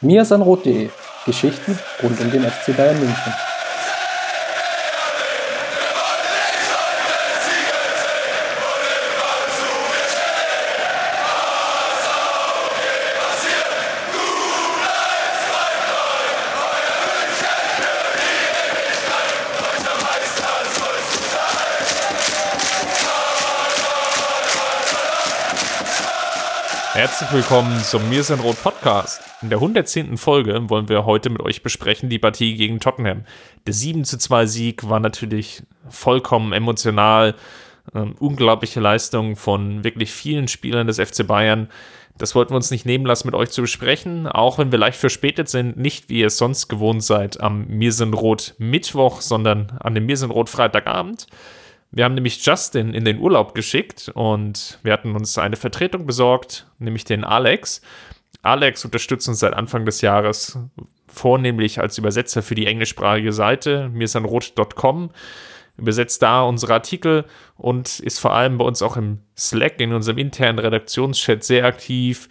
mirsanrot.de Geschichten rund um den FC Bayern München. Herzlich willkommen zum Mir sind Rot Podcast. In der 110. Folge wollen wir heute mit euch besprechen die Partie gegen Tottenham. Der 7 zu 2 Sieg war natürlich vollkommen emotional. Ähm, unglaubliche Leistung von wirklich vielen Spielern des FC Bayern. Das wollten wir uns nicht nehmen lassen, mit euch zu besprechen, auch wenn wir leicht verspätet sind, nicht wie ihr es sonst gewohnt seid am Mir sind Rot Mittwoch, sondern an dem Mir sind Rot Freitagabend. Wir haben nämlich Justin in den Urlaub geschickt und wir hatten uns eine Vertretung besorgt, nämlich den Alex. Alex unterstützt uns seit Anfang des Jahres vornehmlich als Übersetzer für die englischsprachige Seite mirsanrot.com. Übersetzt da unsere Artikel und ist vor allem bei uns auch im Slack, in unserem internen Redaktionschat sehr aktiv.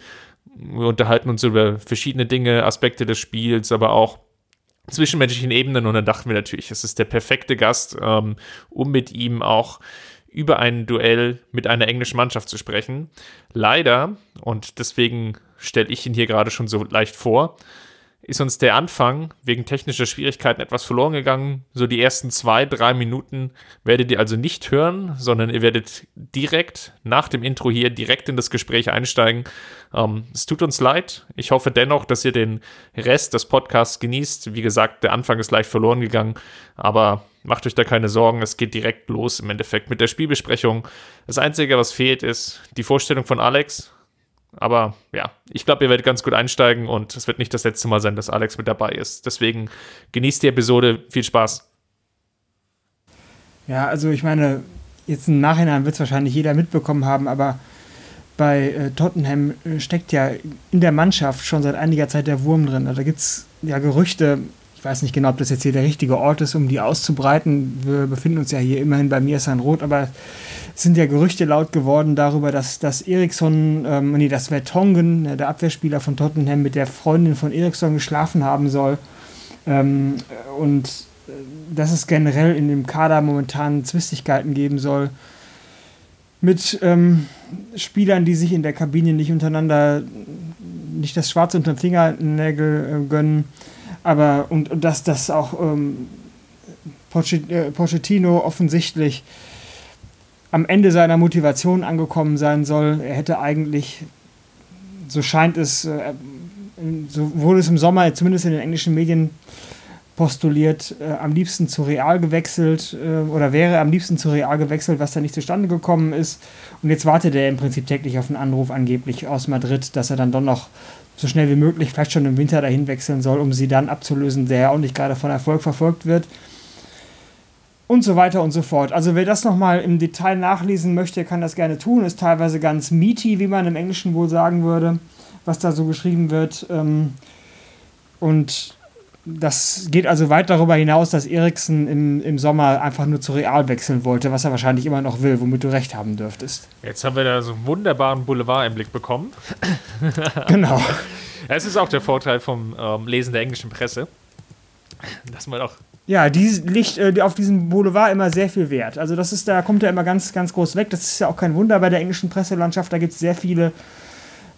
Wir unterhalten uns über verschiedene Dinge, Aspekte des Spiels, aber auch zwischenmenschlichen Ebenen und dann dachten wir natürlich, es ist der perfekte Gast, ähm, um mit ihm auch über ein Duell mit einer englischen Mannschaft zu sprechen. Leider, und deswegen stelle ich ihn hier gerade schon so leicht vor, ist uns der Anfang wegen technischer Schwierigkeiten etwas verloren gegangen. So die ersten zwei, drei Minuten werdet ihr also nicht hören, sondern ihr werdet direkt nach dem Intro hier direkt in das Gespräch einsteigen. Ähm, es tut uns leid. Ich hoffe dennoch, dass ihr den Rest des Podcasts genießt. Wie gesagt, der Anfang ist leicht verloren gegangen, aber macht euch da keine Sorgen. Es geht direkt los im Endeffekt mit der Spielbesprechung. Das Einzige, was fehlt, ist die Vorstellung von Alex. Aber ja, ich glaube, ihr werdet ganz gut einsteigen und es wird nicht das letzte Mal sein, dass Alex mit dabei ist. Deswegen genießt die Episode. Viel Spaß. Ja, also ich meine, jetzt im Nachhinein wird es wahrscheinlich jeder mitbekommen haben, aber bei äh, Tottenham äh, steckt ja in der Mannschaft schon seit einiger Zeit der Wurm drin. Also da gibt es ja Gerüchte, weiß nicht genau, ob das jetzt hier der richtige Ort ist, um die auszubreiten. Wir befinden uns ja hier immerhin bei mir ist ein Rot, aber sind ja Gerüchte laut geworden darüber, dass, dass Eriksson, ähm, nee, das Vertongen, der Abwehrspieler von Tottenham, mit der Freundin von Eriksson geschlafen haben soll. Ähm, und äh, dass es generell in dem Kader momentan Zwistigkeiten geben soll mit ähm, Spielern, die sich in der Kabine nicht untereinander, nicht das Schwarze unter den Fingernägel äh, gönnen. Aber und, und dass das auch ähm, äh, Pochettino offensichtlich am Ende seiner Motivation angekommen sein soll. Er hätte eigentlich, so scheint es, äh, so wurde es im Sommer zumindest in den englischen Medien postuliert, äh, am liebsten zu Real gewechselt äh, oder wäre am liebsten zu Real gewechselt, was da nicht zustande gekommen ist. Und jetzt wartet er im Prinzip täglich auf einen Anruf angeblich aus Madrid, dass er dann doch noch so schnell wie möglich, vielleicht schon im Winter dahin wechseln soll, um sie dann abzulösen, der ja auch nicht gerade von Erfolg verfolgt wird und so weiter und so fort. Also wer das nochmal im Detail nachlesen möchte, kann das gerne tun. Ist teilweise ganz meaty, wie man im Englischen wohl sagen würde, was da so geschrieben wird. Ähm, und das geht also weit darüber hinaus, dass Eriksen im, im Sommer einfach nur zu Real wechseln wollte, was er wahrscheinlich immer noch will, womit du recht haben dürftest. Jetzt haben wir da so einen wunderbaren Boulevard-Einblick bekommen. genau. Es ist auch der Vorteil vom ähm, Lesen der englischen Presse, dass man auch ja, die liegt äh, auf diesem Boulevard immer sehr viel Wert. Also das ist, da kommt er immer ganz, ganz groß weg. Das ist ja auch kein Wunder bei der englischen Presselandschaft. Da gibt es sehr viele,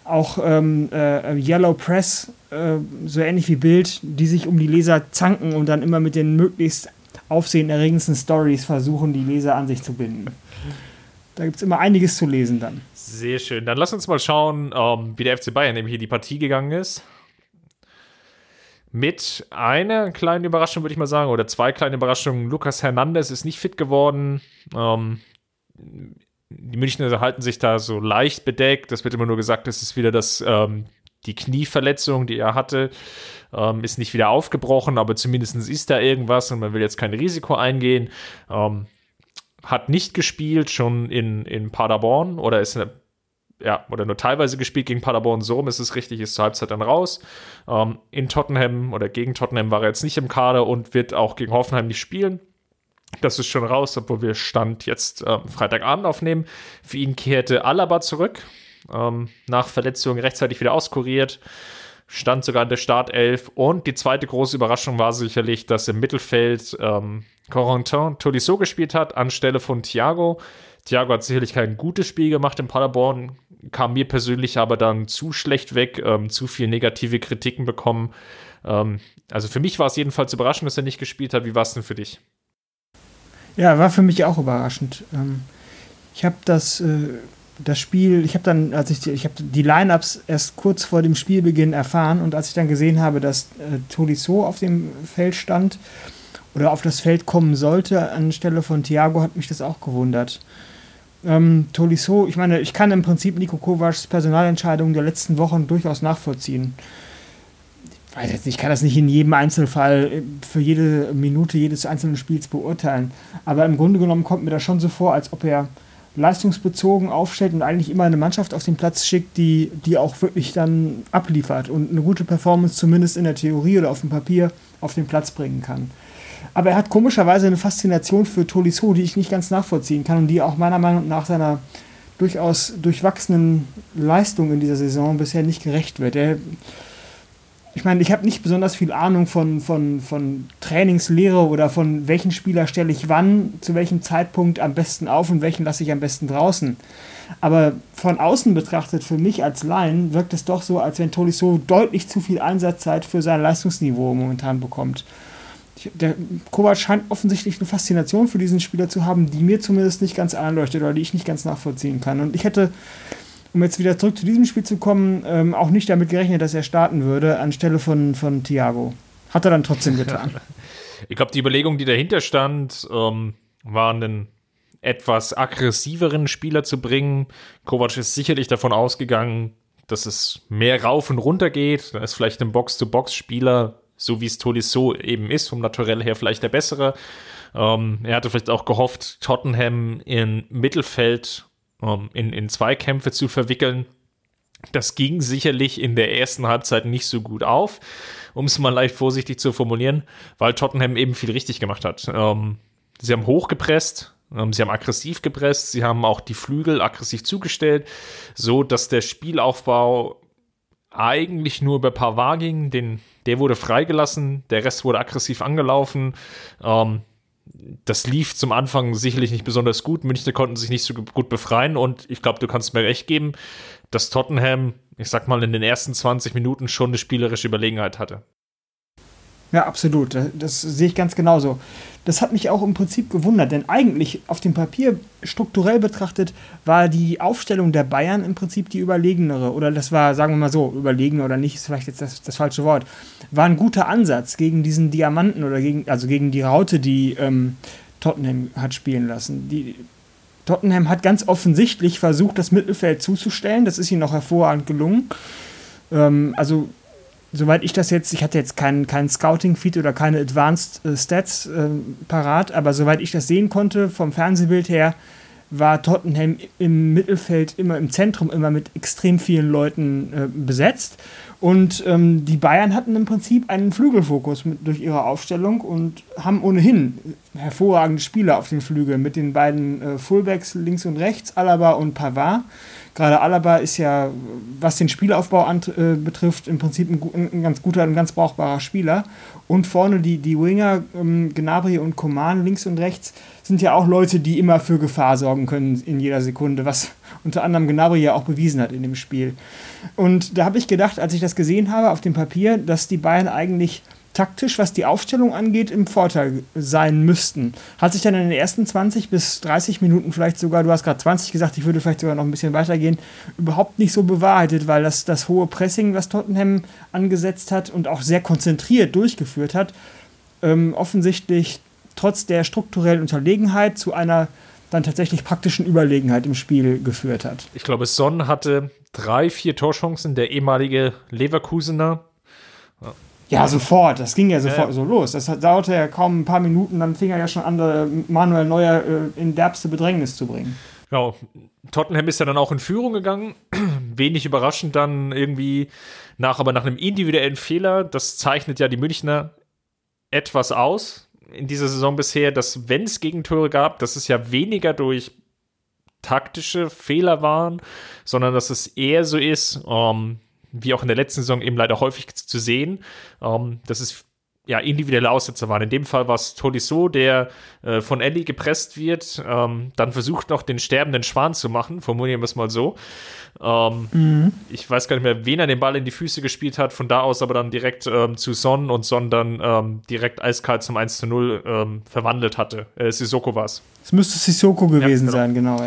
auch ähm, äh, Yellow Press, äh, so ähnlich wie Bild, die sich um die Leser zanken und dann immer mit den möglichst aufsehenerregendsten Stories versuchen, die Leser an sich zu binden. Da gibt es immer einiges zu lesen dann. Sehr schön. Dann lass uns mal schauen, ähm, wie der FC Bayern nämlich hier die Partie gegangen ist. Mit einer kleinen Überraschung, würde ich mal sagen, oder zwei kleinen Überraschungen. Lukas Hernandez ist nicht fit geworden. Ähm, die Münchner halten sich da so leicht bedeckt. Das wird immer nur gesagt, das ist wieder das, ähm, die Knieverletzung, die er hatte, ähm, ist nicht wieder aufgebrochen, aber zumindest ist da irgendwas und man will jetzt kein Risiko eingehen. Ähm, hat nicht gespielt, schon in, in Paderborn oder ist ja, oder nur teilweise gespielt gegen Paderborn. So ist es richtig, ist zur Halbzeit dann raus. Ähm, in Tottenham oder gegen Tottenham war er jetzt nicht im Kader und wird auch gegen Hoffenheim nicht spielen. Das ist schon raus, obwohl wir Stand jetzt ähm, Freitagabend aufnehmen. Für ihn kehrte Alaba zurück. Ähm, nach Verletzung rechtzeitig wieder auskuriert. stand sogar in der Startelf. Und die zweite große Überraschung war sicherlich, dass im Mittelfeld ähm, Corentin Tolisso gespielt hat, anstelle von Thiago. Thiago hat sicherlich kein gutes Spiel gemacht in Paderborn, kam mir persönlich aber dann zu schlecht weg, ähm, zu viel negative Kritiken bekommen. Ähm, also für mich war es jedenfalls überraschend, dass er nicht gespielt hat. Wie war es denn für dich? Ja, war für mich auch überraschend. Ähm, ich habe das, äh, das Spiel, ich habe dann, als ich, ich habe die Lineups erst kurz vor dem Spielbeginn erfahren und als ich dann gesehen habe, dass äh, Tolisso auf dem Feld stand oder auf das Feld kommen sollte anstelle von Thiago, hat mich das auch gewundert. Ähm, Tolisso, ich meine, ich kann im Prinzip Nico Kovacs Personalentscheidungen der letzten Wochen durchaus nachvollziehen. Ich weiß jetzt nicht, ich kann das nicht in jedem Einzelfall äh, für jede Minute jedes einzelnen Spiels beurteilen. Aber im Grunde genommen kommt mir das schon so vor, als ob er leistungsbezogen aufstellt und eigentlich immer eine Mannschaft auf den Platz schickt, die, die auch wirklich dann abliefert und eine gute Performance zumindest in der Theorie oder auf dem Papier auf den Platz bringen kann. Aber er hat komischerweise eine Faszination für Tolisso, die ich nicht ganz nachvollziehen kann und die auch meiner Meinung nach seiner durchaus durchwachsenen Leistung in dieser Saison bisher nicht gerecht wird. Er, ich meine, ich habe nicht besonders viel Ahnung von, von, von Trainingslehre oder von welchen Spieler stelle ich wann, zu welchem Zeitpunkt am besten auf und welchen lasse ich am besten draußen. Aber von außen betrachtet, für mich als Laien, wirkt es doch so, als wenn Tolisso deutlich zu viel Einsatzzeit für sein Leistungsniveau momentan bekommt der Kovac scheint offensichtlich eine Faszination für diesen Spieler zu haben, die mir zumindest nicht ganz einleuchtet oder die ich nicht ganz nachvollziehen kann. Und ich hätte, um jetzt wieder zurück zu diesem Spiel zu kommen, ähm, auch nicht damit gerechnet, dass er starten würde anstelle von, von Thiago. Hat er dann trotzdem getan. ich glaube, die Überlegung, die dahinter stand, ähm, war einen etwas aggressiveren Spieler zu bringen. Kovac ist sicherlich davon ausgegangen, dass es mehr rauf und runter geht. Da ist vielleicht ein Box-to-Box-Spieler so wie es Tolisso eben ist, vom Naturell her vielleicht der bessere. Ähm, er hatte vielleicht auch gehofft, Tottenham in Mittelfeld ähm, in, in Zweikämpfe zu verwickeln. Das ging sicherlich in der ersten Halbzeit nicht so gut auf, um es mal leicht vorsichtig zu formulieren, weil Tottenham eben viel richtig gemacht hat. Ähm, sie haben hochgepresst, ähm, sie haben aggressiv gepresst, sie haben auch die Flügel aggressiv zugestellt, so dass der Spielaufbau eigentlich nur über Pavard ging, den der wurde freigelassen, der Rest wurde aggressiv angelaufen. Ähm, das lief zum Anfang sicherlich nicht besonders gut. München konnten sich nicht so gut befreien und ich glaube, du kannst mir recht geben, dass Tottenham, ich sag mal, in den ersten 20 Minuten schon eine spielerische Überlegenheit hatte. Ja, absolut. Das sehe ich ganz genauso. Das hat mich auch im Prinzip gewundert, denn eigentlich auf dem Papier strukturell betrachtet war die Aufstellung der Bayern im Prinzip die überlegenere. Oder das war, sagen wir mal so, überlegen oder nicht, ist vielleicht jetzt das, das falsche Wort. War ein guter Ansatz gegen diesen Diamanten oder gegen, also gegen die Raute, die ähm, Tottenham hat spielen lassen. Die, Tottenham hat ganz offensichtlich versucht, das Mittelfeld zuzustellen. Das ist ihnen noch hervorragend gelungen. Ähm, also soweit ich das jetzt, ich hatte jetzt keinen kein Scouting-Feed oder keine Advanced äh, Stats äh, parat, aber soweit ich das sehen konnte vom Fernsehbild her, war Tottenham im Mittelfeld immer im Zentrum immer mit extrem vielen Leuten äh, besetzt. Und ähm, die Bayern hatten im Prinzip einen Flügelfokus mit, durch ihre Aufstellung und haben ohnehin hervorragende Spieler auf den Flügeln mit den beiden äh, Fullbacks links und rechts, Alaba und Pavard. Gerade Alaba ist ja, was den Spielaufbau an, äh, betrifft, im Prinzip ein, ein, ganz guter, ein ganz brauchbarer Spieler. Und vorne die, die Winger, ähm, Gnabry und Coman links und rechts, sind ja auch Leute, die immer für Gefahr sorgen können in jeder Sekunde, was unter anderem Gnabry ja auch bewiesen hat in dem Spiel. Und da habe ich gedacht, als ich das gesehen habe auf dem Papier, dass die Bayern eigentlich taktisch, was die Aufstellung angeht, im Vorteil sein müssten. Hat sich dann in den ersten 20 bis 30 Minuten vielleicht sogar, du hast gerade 20 gesagt, ich würde vielleicht sogar noch ein bisschen weitergehen, überhaupt nicht so bewahrheitet, weil das, das hohe Pressing, was Tottenham angesetzt hat und auch sehr konzentriert durchgeführt hat, ähm, offensichtlich trotz der strukturellen Unterlegenheit zu einer dann tatsächlich praktischen Überlegenheit im Spiel geführt hat. Ich glaube, Son hatte drei, vier Torchancen, der ehemalige Leverkusener ja, sofort. Das ging ja sofort ja. so los. Das dauerte ja kaum ein paar Minuten, dann fing er ja schon an, äh, Manuel Neuer äh, in derbste Bedrängnis zu bringen. Ja, Tottenham ist ja dann auch in Führung gegangen. Wenig überraschend dann irgendwie nach, aber nach einem individuellen Fehler. Das zeichnet ja die Münchner etwas aus in dieser Saison bisher, dass wenn es Gegentore gab, dass es ja weniger durch taktische Fehler waren, sondern dass es eher so ist, ähm, wie auch in der letzten Saison eben leider häufig zu sehen, ähm, dass es ja, individuelle Aussetzer waren. In dem Fall war es Tolisso, der äh, von Ellie gepresst wird, ähm, dann versucht noch den sterbenden Schwan zu machen, formulieren wir es mal so. Ähm, mhm. Ich weiß gar nicht mehr, wen er den Ball in die Füße gespielt hat, von da aus aber dann direkt ähm, zu Son und Son dann ähm, direkt eiskalt zum 1 zu 0 ähm, verwandelt hatte. Äh, Sissoko war es. Es müsste Sissoko gewesen ja, genau. sein, genau,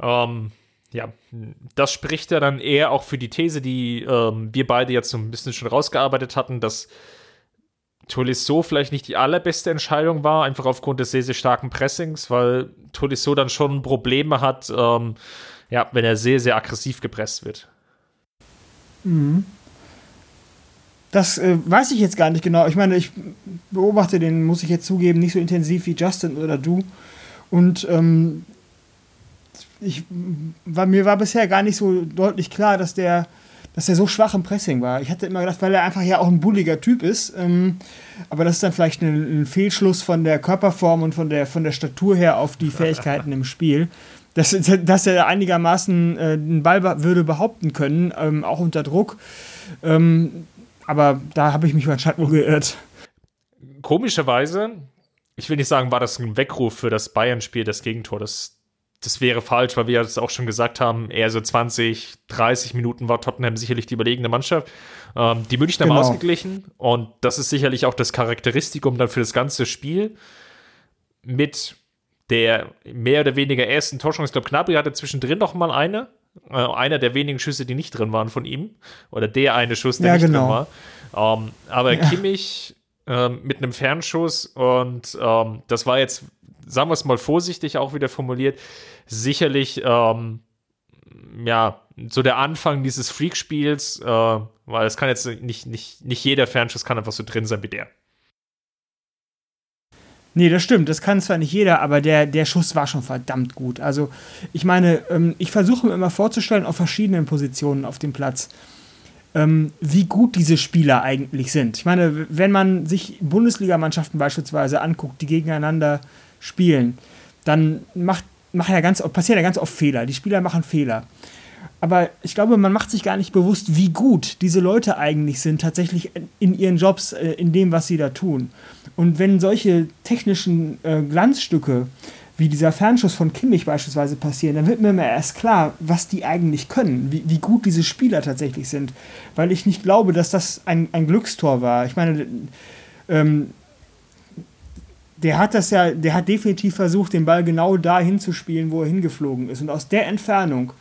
ja. Ähm, ja, das spricht ja dann eher auch für die These, die wir beide jetzt so ein bisschen schon rausgearbeitet hatten, dass Tolisso vielleicht nicht die allerbeste Entscheidung war, einfach aufgrund des sehr, sehr starken Pressings, weil Tolisso dann schon Probleme hat, ähm, ja, wenn er sehr, sehr aggressiv gepresst wird. Mhm. Das äh, weiß ich jetzt gar nicht genau. Ich meine, ich beobachte den, muss ich jetzt zugeben, nicht so intensiv wie Justin oder du. Und ähm, ich, war, mir war bisher gar nicht so deutlich klar, dass der dass er so schwach im Pressing war. Ich hatte immer gedacht, weil er einfach ja auch ein bulliger Typ ist. Ähm, aber das ist dann vielleicht ein, ein, Fehlschluss von der Körperform und von der, von der Statur her auf die Fähigkeiten im Spiel. Dass, dass er einigermaßen äh, den Ball würde behaupten können, ähm, auch unter Druck. Ähm, aber da habe ich mich anscheinend wohl geirrt. Komischerweise, ich will nicht sagen, war das ein Weckruf für das Bayern-Spiel, das Gegentor. Das, das wäre falsch, weil wir es auch schon gesagt haben, eher so 20, 30 Minuten war Tottenham sicherlich die überlegene Mannschaft. Ähm, die Münchner genau. haben ausgeglichen und das ist sicherlich auch das Charakteristikum dann für das ganze Spiel mit der mehr oder weniger ersten Torschance. Ich glaube, Knabri hatte zwischendrin noch mal eine. Äh, einer der wenigen Schüsse, die nicht drin waren von ihm. Oder der eine Schuss, der ja, nicht genau. drin war. Ähm, aber ja. Kimmich ähm, mit einem Fernschuss und ähm, das war jetzt sagen wir es mal vorsichtig auch wieder formuliert, sicherlich ähm, ja, so der Anfang dieses Freak-Spiels, äh, weil es kann jetzt nicht, nicht, nicht jeder Fernschuss kann einfach so drin sein wie der. Nee, das stimmt. Das kann zwar nicht jeder, aber der, der Schuss war schon verdammt gut. Also, ich meine, ähm, ich versuche mir immer vorzustellen, auf verschiedenen Positionen auf dem Platz, ähm, wie gut diese Spieler eigentlich sind. Ich meine, wenn man sich Bundesligamannschaften beispielsweise anguckt, die gegeneinander spielen, dann macht, macht ja ganz, passieren ja ganz oft Fehler. Die Spieler machen Fehler. Aber ich glaube, man macht sich gar nicht bewusst, wie gut diese Leute eigentlich sind, tatsächlich in ihren Jobs, äh, in dem, was sie da tun. Und wenn solche technischen äh, Glanzstücke wie dieser Fernschuss von Kimmich beispielsweise passieren, dann wird mir immer erst klar, was die eigentlich können, wie, wie gut diese Spieler tatsächlich sind. Weil ich nicht glaube, dass das ein, ein Glückstor war. Ich meine, ähm, der hat das ja, der hat definitiv versucht, den Ball genau da hinzuspielen, wo er hingeflogen ist. Und aus der Entfernung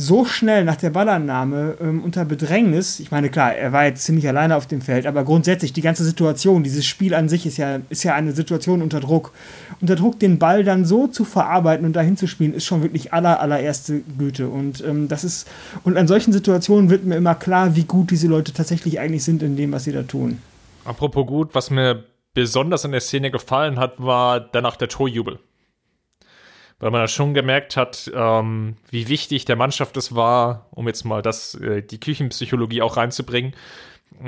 so schnell nach der Ballannahme ähm, unter Bedrängnis, ich meine, klar, er war jetzt ziemlich alleine auf dem Feld, aber grundsätzlich die ganze Situation, dieses Spiel an sich ist ja, ist ja eine Situation unter Druck. Unter Druck den Ball dann so zu verarbeiten und dahin zu spielen, ist schon wirklich aller, allererste Güte. Und ähm, das ist, und an solchen Situationen wird mir immer klar, wie gut diese Leute tatsächlich eigentlich sind in dem, was sie da tun. Apropos gut, was mir besonders in der Szene gefallen hat, war danach der Torjubel. Weil man da schon gemerkt hat, ähm, wie wichtig der Mannschaft es war, um jetzt mal das, äh, die Küchenpsychologie auch reinzubringen,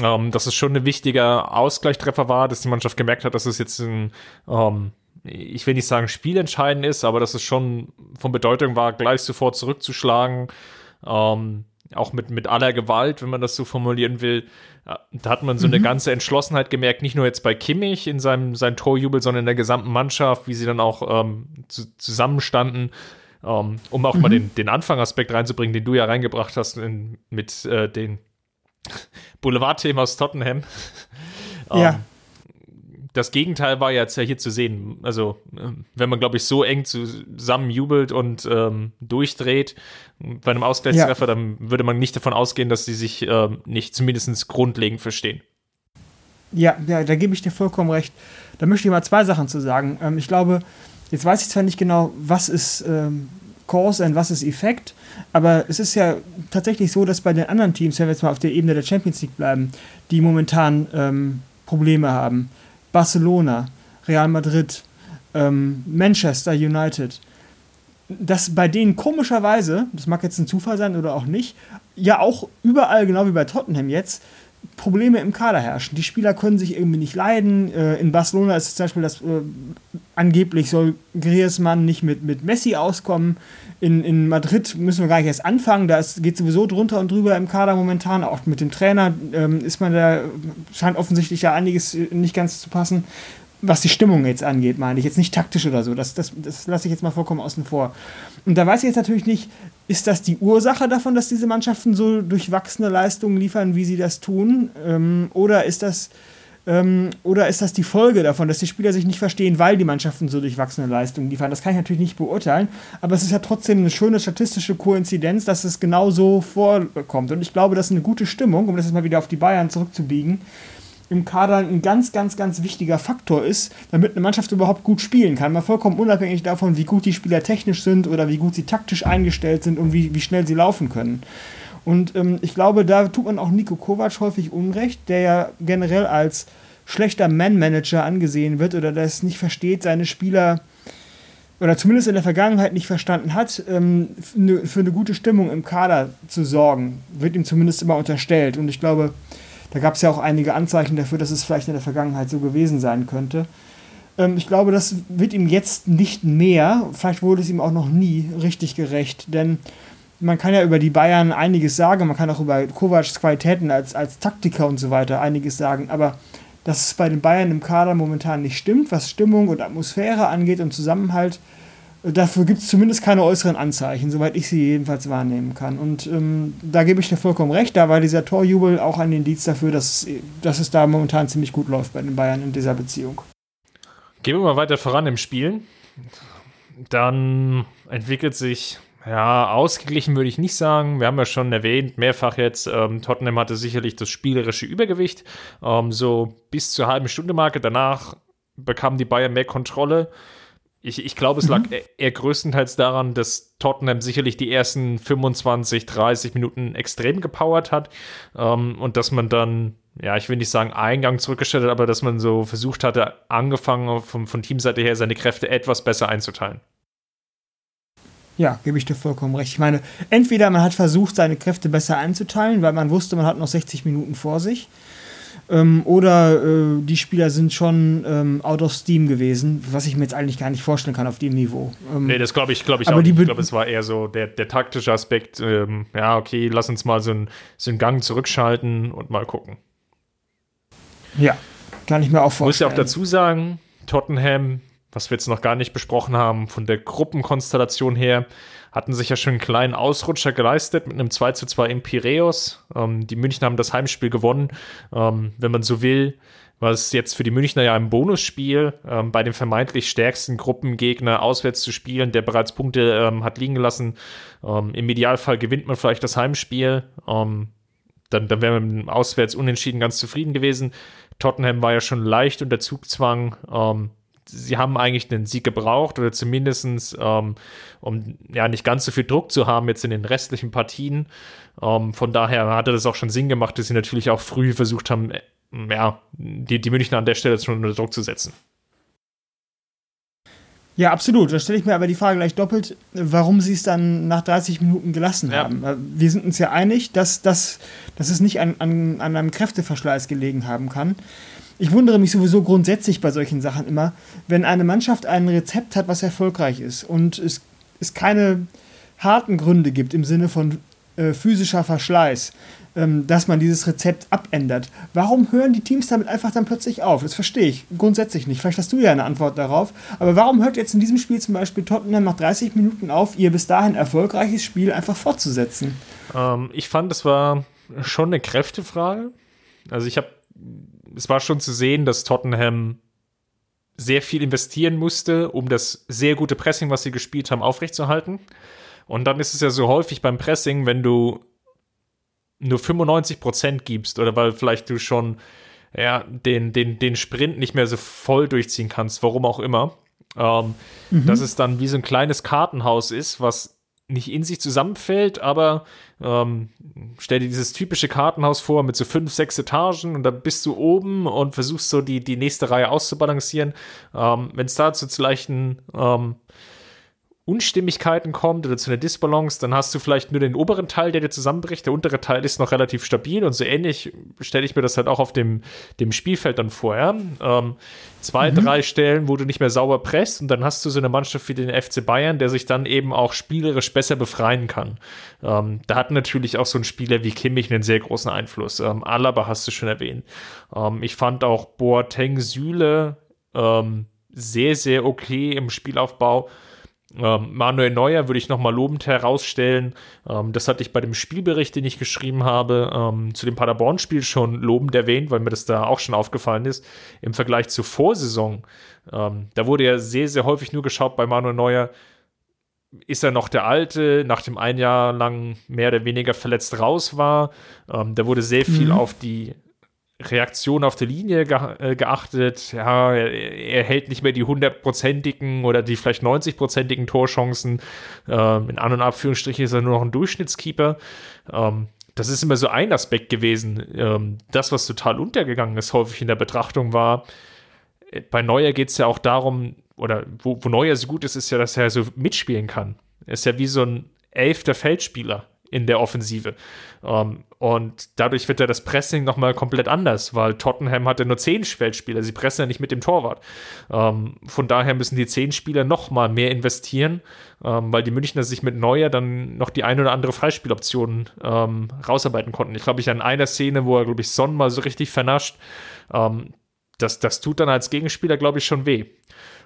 ähm, dass es schon ein wichtiger Ausgleichstreffer war, dass die Mannschaft gemerkt hat, dass es jetzt ein, ähm, ich will nicht sagen spielentscheidend ist, aber dass es schon von Bedeutung war, gleich sofort zurückzuschlagen. Ähm, auch mit, mit aller Gewalt, wenn man das so formulieren will. Da hat man so mhm. eine ganze Entschlossenheit gemerkt, nicht nur jetzt bei Kimmich in seinem, seinem Torjubel, sondern in der gesamten Mannschaft, wie sie dann auch ähm, zu, zusammenstanden. Ähm, um auch mhm. mal den, den Anfangaspekt reinzubringen, den du ja reingebracht hast in, mit äh, den Boulevardthemen aus Tottenham. ja. Das Gegenteil war jetzt ja hier zu sehen. Also, ähm, wenn man, glaube ich, so eng zusammen jubelt und ähm, durchdreht bei einem Ausgleichstreffer, ja. dann würde man nicht davon ausgehen, dass sie sich ähm, nicht zumindest grundlegend verstehen. Ja, ja, da gebe ich dir vollkommen recht. Da möchte ich mal zwei Sachen zu sagen. Ähm, ich glaube, jetzt weiß ich zwar nicht genau, was ist ähm, Cause und was ist Effekt, aber es ist ja tatsächlich so, dass bei den anderen Teams, wenn wir jetzt mal auf der Ebene der Champions League bleiben, die momentan ähm, Probleme haben, Barcelona, Real Madrid, ähm, Manchester United. dass bei denen komischerweise, das mag jetzt ein Zufall sein oder auch nicht, ja auch überall, genau wie bei Tottenham jetzt, Probleme im Kader herrschen. Die Spieler können sich irgendwie nicht leiden. Äh, in Barcelona ist es zum Beispiel, dass äh, angeblich soll Griezmann nicht mit, mit Messi auskommen. In, in Madrid müssen wir gar nicht erst anfangen. Da geht sowieso drunter und drüber im Kader momentan. Auch mit dem Trainer ähm, ist man da, scheint offensichtlich ja einiges nicht ganz zu passen was die Stimmung jetzt angeht, meine ich. Jetzt nicht taktisch oder so. Das, das, das lasse ich jetzt mal vollkommen außen vor. Und da weiß ich jetzt natürlich nicht, ist das die Ursache davon, dass diese Mannschaften so durchwachsene Leistungen liefern, wie sie das tun? Ähm, oder ist das. Ähm, oder ist das die Folge davon, dass die Spieler sich nicht verstehen, weil die Mannschaften so durchwachsene Leistungen liefern? Das kann ich natürlich nicht beurteilen, aber es ist ja trotzdem eine schöne statistische Koinzidenz, dass es genau so vorkommt. Und ich glaube, das ist eine gute Stimmung, um das jetzt mal wieder auf die Bayern zurückzubiegen, im Kader ein ganz, ganz, ganz wichtiger Faktor ist, damit eine Mannschaft überhaupt gut spielen kann. Mal vollkommen unabhängig davon, wie gut die Spieler technisch sind oder wie gut sie taktisch eingestellt sind und wie, wie schnell sie laufen können. Und ähm, ich glaube, da tut man auch Nico Kovac häufig Unrecht, der ja generell als schlechter Man-Manager angesehen wird oder der es nicht versteht, seine Spieler oder zumindest in der Vergangenheit nicht verstanden hat, ähm, für eine gute Stimmung im Kader zu sorgen. Wird ihm zumindest immer unterstellt. Und ich glaube, da gab es ja auch einige Anzeichen dafür, dass es vielleicht in der Vergangenheit so gewesen sein könnte. Ähm, ich glaube, das wird ihm jetzt nicht mehr. Vielleicht wurde es ihm auch noch nie richtig gerecht, denn man kann ja über die Bayern einiges sagen, man kann auch über Kovacs Qualitäten als, als Taktiker und so weiter einiges sagen, aber dass es bei den Bayern im Kader momentan nicht stimmt, was Stimmung und Atmosphäre angeht und Zusammenhalt, Dafür gibt es zumindest keine äußeren Anzeichen, soweit ich sie jedenfalls wahrnehmen kann. Und ähm, da gebe ich dir vollkommen recht, da war dieser Torjubel auch ein Indiz dafür, dass, dass es da momentan ziemlich gut läuft bei den Bayern in dieser Beziehung. Gehen wir mal weiter voran im Spiel. Dann entwickelt sich, ja, ausgeglichen würde ich nicht sagen. Wir haben ja schon erwähnt, mehrfach jetzt, ähm, Tottenham hatte sicherlich das spielerische Übergewicht. Ähm, so bis zur halben Stunde Marke danach bekamen die Bayern mehr Kontrolle. Ich, ich glaube, es lag mhm. eher größtenteils daran, dass Tottenham sicherlich die ersten 25, 30 Minuten extrem gepowert hat ähm, und dass man dann, ja, ich will nicht sagen Eingang zurückgestellt hat, aber dass man so versucht hatte, angefangen von, von Teamseite her seine Kräfte etwas besser einzuteilen. Ja, gebe ich dir vollkommen recht. Ich meine, entweder man hat versucht, seine Kräfte besser einzuteilen, weil man wusste, man hat noch 60 Minuten vor sich ähm, oder äh, die Spieler sind schon ähm, out of Steam gewesen, was ich mir jetzt eigentlich gar nicht vorstellen kann auf dem Niveau. Ähm, nee, das glaube ich, glaube ich aber auch. ich glaube, es war eher so der, der taktische Aspekt. Ähm, ja, okay, lass uns mal so einen so Gang zurückschalten und mal gucken. Ja, kann ich mir auch vorstellen. Muss ja auch dazu sagen, Tottenham, was wir jetzt noch gar nicht besprochen haben, von der Gruppenkonstellation her, hatten sich ja schon einen kleinen Ausrutscher geleistet mit einem 2 zu 2 in Piräus. Ähm, die Münchner haben das Heimspiel gewonnen. Ähm, wenn man so will, war es jetzt für die Münchner ja ein Bonusspiel, ähm, bei dem vermeintlich stärksten Gruppengegner auswärts zu spielen, der bereits Punkte ähm, hat liegen lassen. Ähm, Im Idealfall gewinnt man vielleicht das Heimspiel. Ähm, dann, dann wäre man auswärts unentschieden ganz zufrieden gewesen. Tottenham war ja schon leicht unter Zugzwang sie haben eigentlich den Sieg gebraucht oder zumindest ähm, um ja nicht ganz so viel Druck zu haben jetzt in den restlichen Partien. Ähm, von daher hatte das auch schon Sinn gemacht, dass sie natürlich auch früh versucht haben, äh, ja, die, die Münchner an der Stelle schon unter Druck zu setzen. Ja, absolut. Da stelle ich mir aber die Frage gleich doppelt, warum sie es dann nach 30 Minuten gelassen ja. haben. Wir sind uns ja einig, dass, dass, dass es nicht an, an, an einem Kräfteverschleiß gelegen haben kann ich wundere mich sowieso grundsätzlich bei solchen Sachen immer, wenn eine Mannschaft ein Rezept hat, was erfolgreich ist und es, es keine harten Gründe gibt im Sinne von äh, physischer Verschleiß, dass man dieses Rezept abändert. Warum hören die Teams damit einfach dann plötzlich auf? Das verstehe ich grundsätzlich nicht. Vielleicht hast du ja eine Antwort darauf. Aber warum hört jetzt in diesem Spiel zum Beispiel Tottenham nach 30 Minuten auf, ihr bis dahin erfolgreiches Spiel einfach fortzusetzen? Ähm, ich fand, das war schon eine Kräftefrage. Also ich habe es war schon zu sehen, dass Tottenham sehr viel investieren musste, um das sehr gute Pressing, was sie gespielt haben, aufrechtzuerhalten. Und dann ist es ja so häufig beim Pressing, wenn du nur 95% gibst oder weil vielleicht du schon ja, den, den, den Sprint nicht mehr so voll durchziehen kannst, warum auch immer, ähm, mhm. dass es dann wie so ein kleines Kartenhaus ist, was nicht in sich zusammenfällt, aber ähm, stell dir dieses typische Kartenhaus vor mit so fünf, sechs Etagen und da bist du oben und versuchst so die, die nächste Reihe auszubalancieren. Ähm, Wenn es dazu zu leichten ähm, Unstimmigkeiten kommt oder zu einer Disbalance, dann hast du vielleicht nur den oberen Teil, der dir zusammenbricht. Der untere Teil ist noch relativ stabil und so ähnlich stelle ich mir das halt auch auf dem, dem Spielfeld dann vor. Ja? Ähm, zwei, mhm. drei Stellen, wo du nicht mehr sauber presst und dann hast du so eine Mannschaft wie den FC Bayern, der sich dann eben auch spielerisch besser befreien kann. Ähm, da hat natürlich auch so ein Spieler wie Kimmich einen sehr großen Einfluss. Ähm, Alaba hast du schon erwähnt. Ähm, ich fand auch Boateng Süle ähm, sehr, sehr okay im Spielaufbau. Ähm, Manuel Neuer würde ich nochmal lobend herausstellen. Ähm, das hatte ich bei dem Spielbericht, den ich geschrieben habe, ähm, zu dem Paderborn-Spiel schon lobend erwähnt, weil mir das da auch schon aufgefallen ist. Im Vergleich zur Vorsaison, da wurde ja sehr, sehr häufig nur geschaut bei Manuel Neuer, ist er noch der Alte, nach dem ein Jahr lang mehr oder weniger verletzt raus war. Da wurde sehr viel mhm. auf die Reaktion auf der Linie ge äh, geachtet. Ja, er, er, hält nicht mehr die hundertprozentigen oder die vielleicht 90-prozentigen Torchancen. Ähm, in An- und Abführungsstrichen ist er nur noch ein Durchschnittskeeper. Ähm, das ist immer so ein Aspekt gewesen. Ähm, das, was total untergegangen ist, häufig in der Betrachtung war, äh, bei Neuer geht es ja auch darum, oder wo, wo Neuer so gut ist, ist ja, dass er so mitspielen kann. Er ist ja wie so ein elfter Feldspieler in der Offensive. Um, ähm, und dadurch wird ja das Pressing nochmal komplett anders, weil Tottenham hatte nur zehn Feldspieler. Sie pressen ja nicht mit dem Torwart. Um, ähm, von daher müssen die zehn Spieler nochmal mehr investieren, um, ähm, weil die Münchner sich mit Neuer dann noch die eine oder andere Freispieloption rausarbeiten konnten. Ich glaube, ich an einer Szene, wo er, glaube ich, Son mal so richtig vernascht, das, das tut dann als Gegenspieler, glaube ich, schon weh.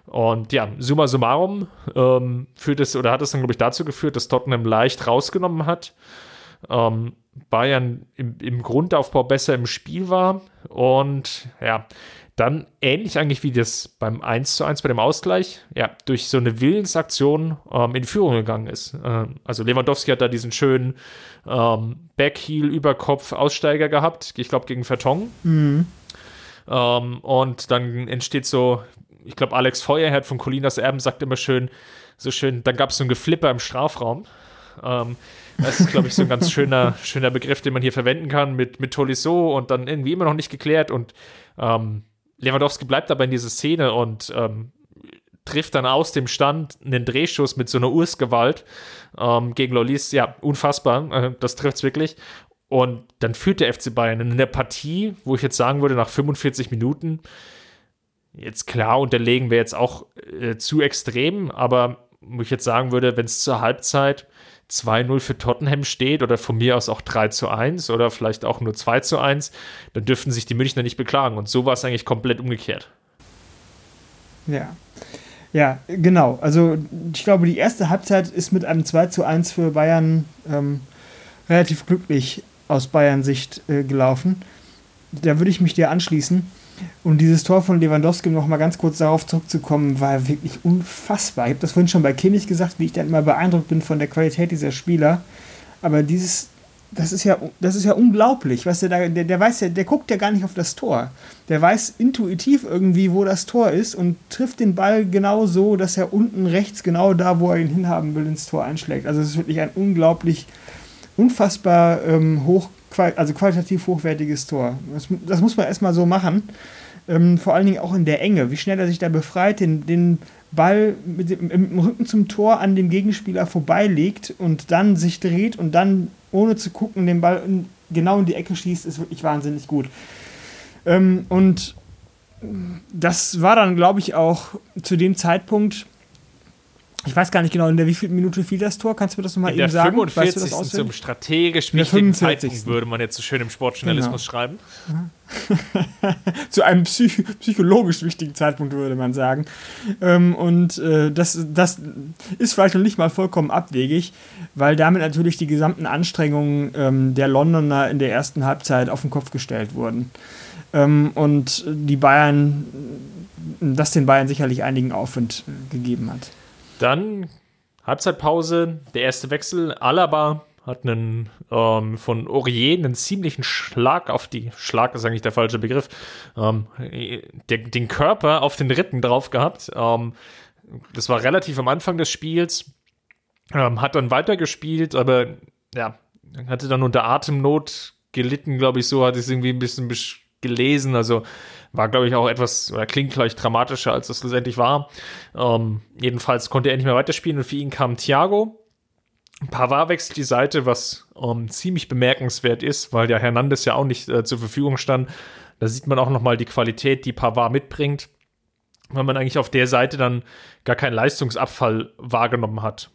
Und ja, summa summarum ähm, führt es oder hat es dann, glaube ich, dazu geführt, dass Tottenham leicht rausgenommen hat. Ähm, Bayern im, im Grundaufbau besser im Spiel war und ja, dann ähnlich eigentlich wie das beim 1 zu 1 bei dem Ausgleich, ja, durch so eine Willensaktion ähm, in Führung gegangen ist. Ähm, also Lewandowski hat da diesen schönen ähm, Backheel über Kopf Aussteiger gehabt, ich glaube gegen Verton. Mhm. Ähm, und dann entsteht so ich glaube, Alex Feuerherd von Colinas Erben sagt immer schön, so schön, dann gab es so ein Geflipper im Strafraum. Ähm, das ist, glaube ich, so ein ganz schöner, schöner Begriff, den man hier verwenden kann mit, mit Tolisso und dann irgendwie immer noch nicht geklärt. Und ähm, Lewandowski bleibt aber in dieser Szene und ähm, trifft dann aus dem Stand einen Drehschuss mit so einer Ursgewalt ähm, gegen Lolis. Ja, unfassbar. Äh, das trifft es wirklich. Und dann führt der FC Bayern in der Partie, wo ich jetzt sagen würde, nach 45 Minuten, Jetzt klar, unterlegen wir jetzt auch äh, zu extrem, aber wo ich jetzt sagen würde, wenn es zur Halbzeit 2-0 für Tottenham steht oder von mir aus auch 3 zu 1 oder vielleicht auch nur 2 zu 1, dann dürften sich die Münchner nicht beklagen. Und so war es eigentlich komplett umgekehrt. Ja. Ja, genau. Also ich glaube, die erste Halbzeit ist mit einem 2 zu 1 für Bayern ähm, relativ glücklich aus Bayern Sicht äh, gelaufen. Da würde ich mich dir anschließen. Und dieses Tor von Lewandowski, um noch mal ganz kurz darauf zurückzukommen, war wirklich unfassbar. Ich habe das vorhin schon bei Kimmich gesagt, wie ich dann immer beeindruckt bin von der Qualität dieser Spieler. Aber dieses, das ist ja, das ist ja unglaublich. Was der, da, der, der weiß ja, der guckt ja gar nicht auf das Tor. Der weiß intuitiv irgendwie, wo das Tor ist und trifft den Ball genau so, dass er unten rechts, genau da, wo er ihn hinhaben will, ins Tor einschlägt. Also es ist wirklich ein unglaublich, unfassbar ähm, hoch also qualitativ hochwertiges Tor. Das, das muss man erstmal so machen. Ähm, vor allen Dingen auch in der Enge, wie schnell er sich da befreit, den, den Ball mit dem, dem, Rücken zum Tor an dem Gegenspieler vorbeilegt und dann sich dreht und dann ohne zu gucken den Ball in, genau in die Ecke schießt, ist wirklich wahnsinnig gut. Ähm, und das war dann, glaube ich, auch zu dem Zeitpunkt ich weiß gar nicht genau, in der wievielten Minute fiel das Tor. Kannst du mir das nochmal eben sagen? 45. Weißt du das zum strategisch wichtigen Zeitpunkt, würde man jetzt so schön im Sportjournalismus genau. schreiben. Zu einem psych psychologisch wichtigen Zeitpunkt, würde man sagen. Ähm, und äh, das, das ist vielleicht noch nicht mal vollkommen abwegig, weil damit natürlich die gesamten Anstrengungen ähm, der Londoner in der ersten Halbzeit auf den Kopf gestellt wurden. Ähm, und die Bayern, das den Bayern sicherlich einigen Aufwind äh, gegeben hat. Dann Halbzeitpause, der erste Wechsel. Alaba hat einen ähm, von Aurier einen ziemlichen Schlag auf die, Schlag ist eigentlich der falsche Begriff, ähm, der, den Körper auf den Ritten drauf gehabt. Ähm, das war relativ am Anfang des Spiels. Ähm, hat dann weitergespielt, aber ja, hatte dann unter Atemnot gelitten, glaube ich, so, hat es irgendwie ein bisschen gelesen. Also war, glaube ich, auch etwas, oder klingt gleich dramatischer, als es letztendlich war. Ähm, jedenfalls konnte er nicht mehr weiterspielen und für ihn kam Thiago. Pavard wechselt die Seite, was ähm, ziemlich bemerkenswert ist, weil ja Hernandez ja auch nicht äh, zur Verfügung stand. Da sieht man auch nochmal die Qualität, die Pavard mitbringt, weil man eigentlich auf der Seite dann gar keinen Leistungsabfall wahrgenommen hat.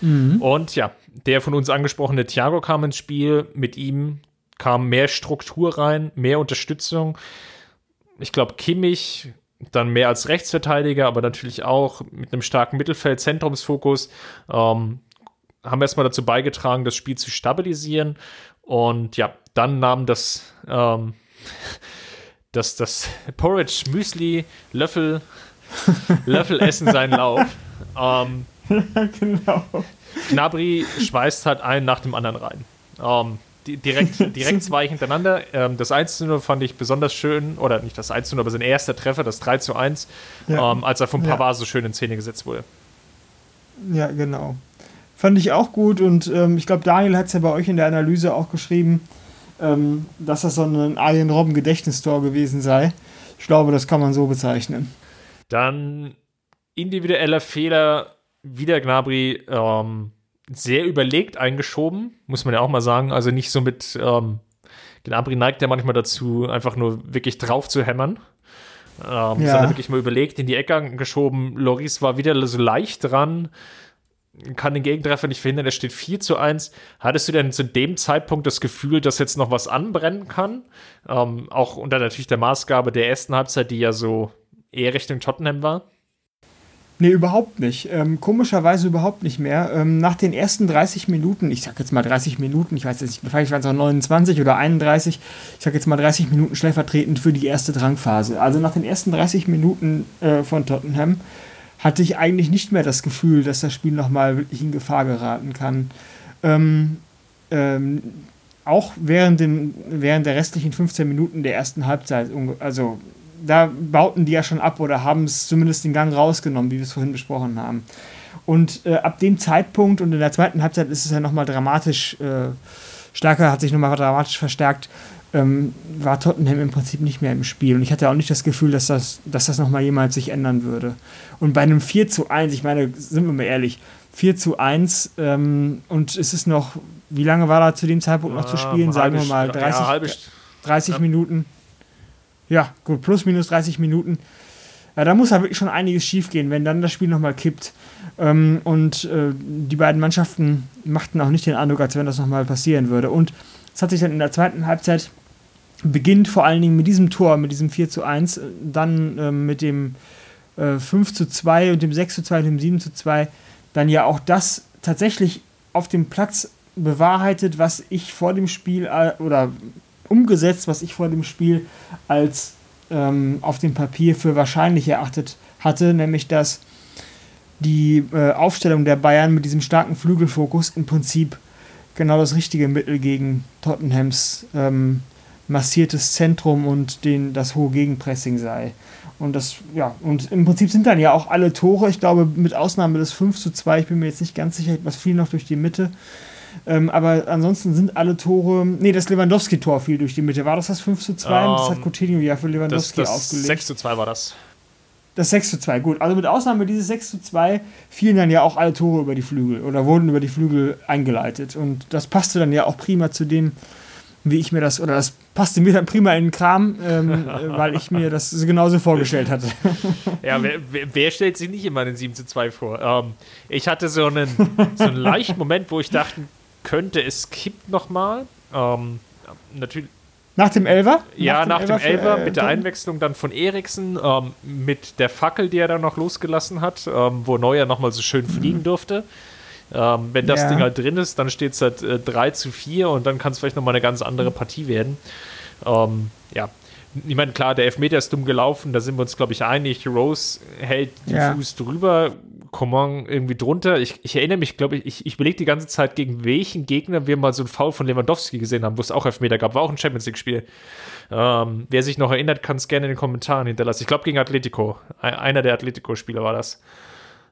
Mhm. Und ja, der von uns angesprochene Thiago kam ins Spiel. Mit ihm kam mehr Struktur rein, mehr Unterstützung. Ich glaube, Kimmich dann mehr als Rechtsverteidiger, aber natürlich auch mit einem starken Mittelfeld-Zentrumsfokus, ähm, haben erstmal dazu beigetragen, das Spiel zu stabilisieren. Und ja, dann nahm das, ähm, das, das Porridge, Müsli, Löffel, Löffelessen seinen Lauf. Ähm, genau. Gnabry schweißt halt einen nach dem anderen rein. Ähm, direkt, direkt zwei hintereinander. Ähm, das 1 fand ich besonders schön, oder nicht das 1 aber sein erster Treffer, das 3 zu 1, ja. ähm, als er vom Pavard ja. so schön in Szene gesetzt wurde. Ja, genau. Fand ich auch gut und ähm, ich glaube, Daniel hat es ja bei euch in der Analyse auch geschrieben, ähm, dass das so ein Alien Robben Gedächtnistor gewesen sei. Ich glaube, das kann man so bezeichnen. Dann individueller Fehler, wieder Gnabry, ähm, sehr überlegt eingeschoben, muss man ja auch mal sagen. Also nicht so mit, ähm, Gnabry neigt ja manchmal dazu, einfach nur wirklich drauf zu hämmern. Ähm, ja. Sondern wirklich mal überlegt, in die Ecke geschoben. Loris war wieder so leicht dran, kann den Gegentreffer nicht verhindern, er steht 4 zu 1. Hattest du denn zu dem Zeitpunkt das Gefühl, dass jetzt noch was anbrennen kann? Ähm, auch unter natürlich der Maßgabe der ersten Halbzeit, die ja so eher Richtung Tottenham war? Nee, überhaupt nicht. Ähm, komischerweise überhaupt nicht mehr. Ähm, nach den ersten 30 Minuten, ich sag jetzt mal 30 Minuten, ich weiß jetzt nicht, vielleicht waren es auch 29 oder 31, ich sag jetzt mal 30 Minuten stellvertretend für die erste Drangphase. Also nach den ersten 30 Minuten äh, von Tottenham hatte ich eigentlich nicht mehr das Gefühl, dass das Spiel nochmal wirklich in Gefahr geraten kann. Ähm, ähm, auch während, dem, während der restlichen 15 Minuten der ersten Halbzeit, also da bauten die ja schon ab oder haben es zumindest den Gang rausgenommen, wie wir es vorhin besprochen haben. Und äh, ab dem Zeitpunkt und in der zweiten Halbzeit ist es ja nochmal dramatisch äh, stärker, hat sich nochmal dramatisch verstärkt, ähm, war Tottenham im Prinzip nicht mehr im Spiel. Und ich hatte auch nicht das Gefühl, dass das, dass das nochmal jemals sich ändern würde. Und bei einem 4 zu 1, ich meine, sind wir mal ehrlich, 4 zu 1 ähm, und es ist noch, wie lange war da zu dem Zeitpunkt noch zu spielen? Sagen wir mal 30, ja, 30 ja. Minuten. Ja, gut, plus minus 30 Minuten. Ja, da muss ja wirklich schon einiges schiefgehen, wenn dann das Spiel nochmal kippt. Ähm, und äh, die beiden Mannschaften machten auch nicht den Eindruck, als wenn das nochmal passieren würde. Und es hat sich dann in der zweiten Halbzeit beginnt vor allen Dingen mit diesem Tor, mit diesem 4 zu 1, äh, dann äh, mit dem äh, 5 zu 2 und dem 6 zu 2 und dem 7 zu 2, dann ja auch das tatsächlich auf dem Platz bewahrheitet, was ich vor dem Spiel äh, oder umgesetzt, was ich vor dem Spiel als ähm, auf dem Papier für wahrscheinlich erachtet hatte, nämlich dass die äh, Aufstellung der Bayern mit diesem starken Flügelfokus im Prinzip genau das richtige Mittel gegen Tottenhams ähm, massiertes Zentrum und den, das hohe Gegenpressing sei. Und das, ja, und im Prinzip sind dann ja auch alle Tore, ich glaube, mit Ausnahme des 5 zu 2, ich bin mir jetzt nicht ganz sicher, was fiel noch durch die Mitte, ähm, aber ansonsten sind alle Tore. Nee, das Lewandowski-Tor fiel durch die Mitte. War das das 5 zu 2? Um, das hat ähm, Coutinho ja für Lewandowski das, das aufgelegt. 6 zu 2 war das. Das 6 zu 2, gut. Also mit Ausnahme dieses 6 zu 2 fielen dann ja auch alle Tore über die Flügel oder wurden über die Flügel eingeleitet. Und das passte dann ja auch prima zu dem, wie ich mir das, oder das passte mir dann prima in den Kram, ähm, weil ich mir das genauso vorgestellt hatte. Ja, wer, wer, wer, stellt sich nicht immer den 7 zu 2 vor? Ähm, ich hatte so einen, so einen leichten Moment, wo ich dachte, könnte es kippt nochmal. Ähm, natürlich. Nach dem Elver? Ja, nach, dem, nach dem Elver, für, äh, mit der Einwechslung dann von Eriksen, ähm, mit der Fackel, die er dann noch losgelassen hat, ähm, wo Neuer nochmal so schön fliegen mhm. durfte. Ähm, wenn das ja. Ding halt drin ist, dann steht es halt äh, 3 zu 4 und dann kann es vielleicht nochmal eine ganz andere Partie werden. Ähm, ja, ich meine, klar, der Elfmeter ist dumm gelaufen, da sind wir uns, glaube ich, einig. Rose hält den ja. Fuß drüber, Coman irgendwie drunter. Ich, ich erinnere mich, glaube ich, ich, ich belege die ganze Zeit, gegen welchen Gegner wir mal so einen Foul von Lewandowski gesehen haben, wo es auch Elfmeter gab. War auch ein Champions League-Spiel. Ähm, wer sich noch erinnert, kann es gerne in den Kommentaren hinterlassen. Ich glaube, gegen Atletico. Einer der Atletico-Spieler war das.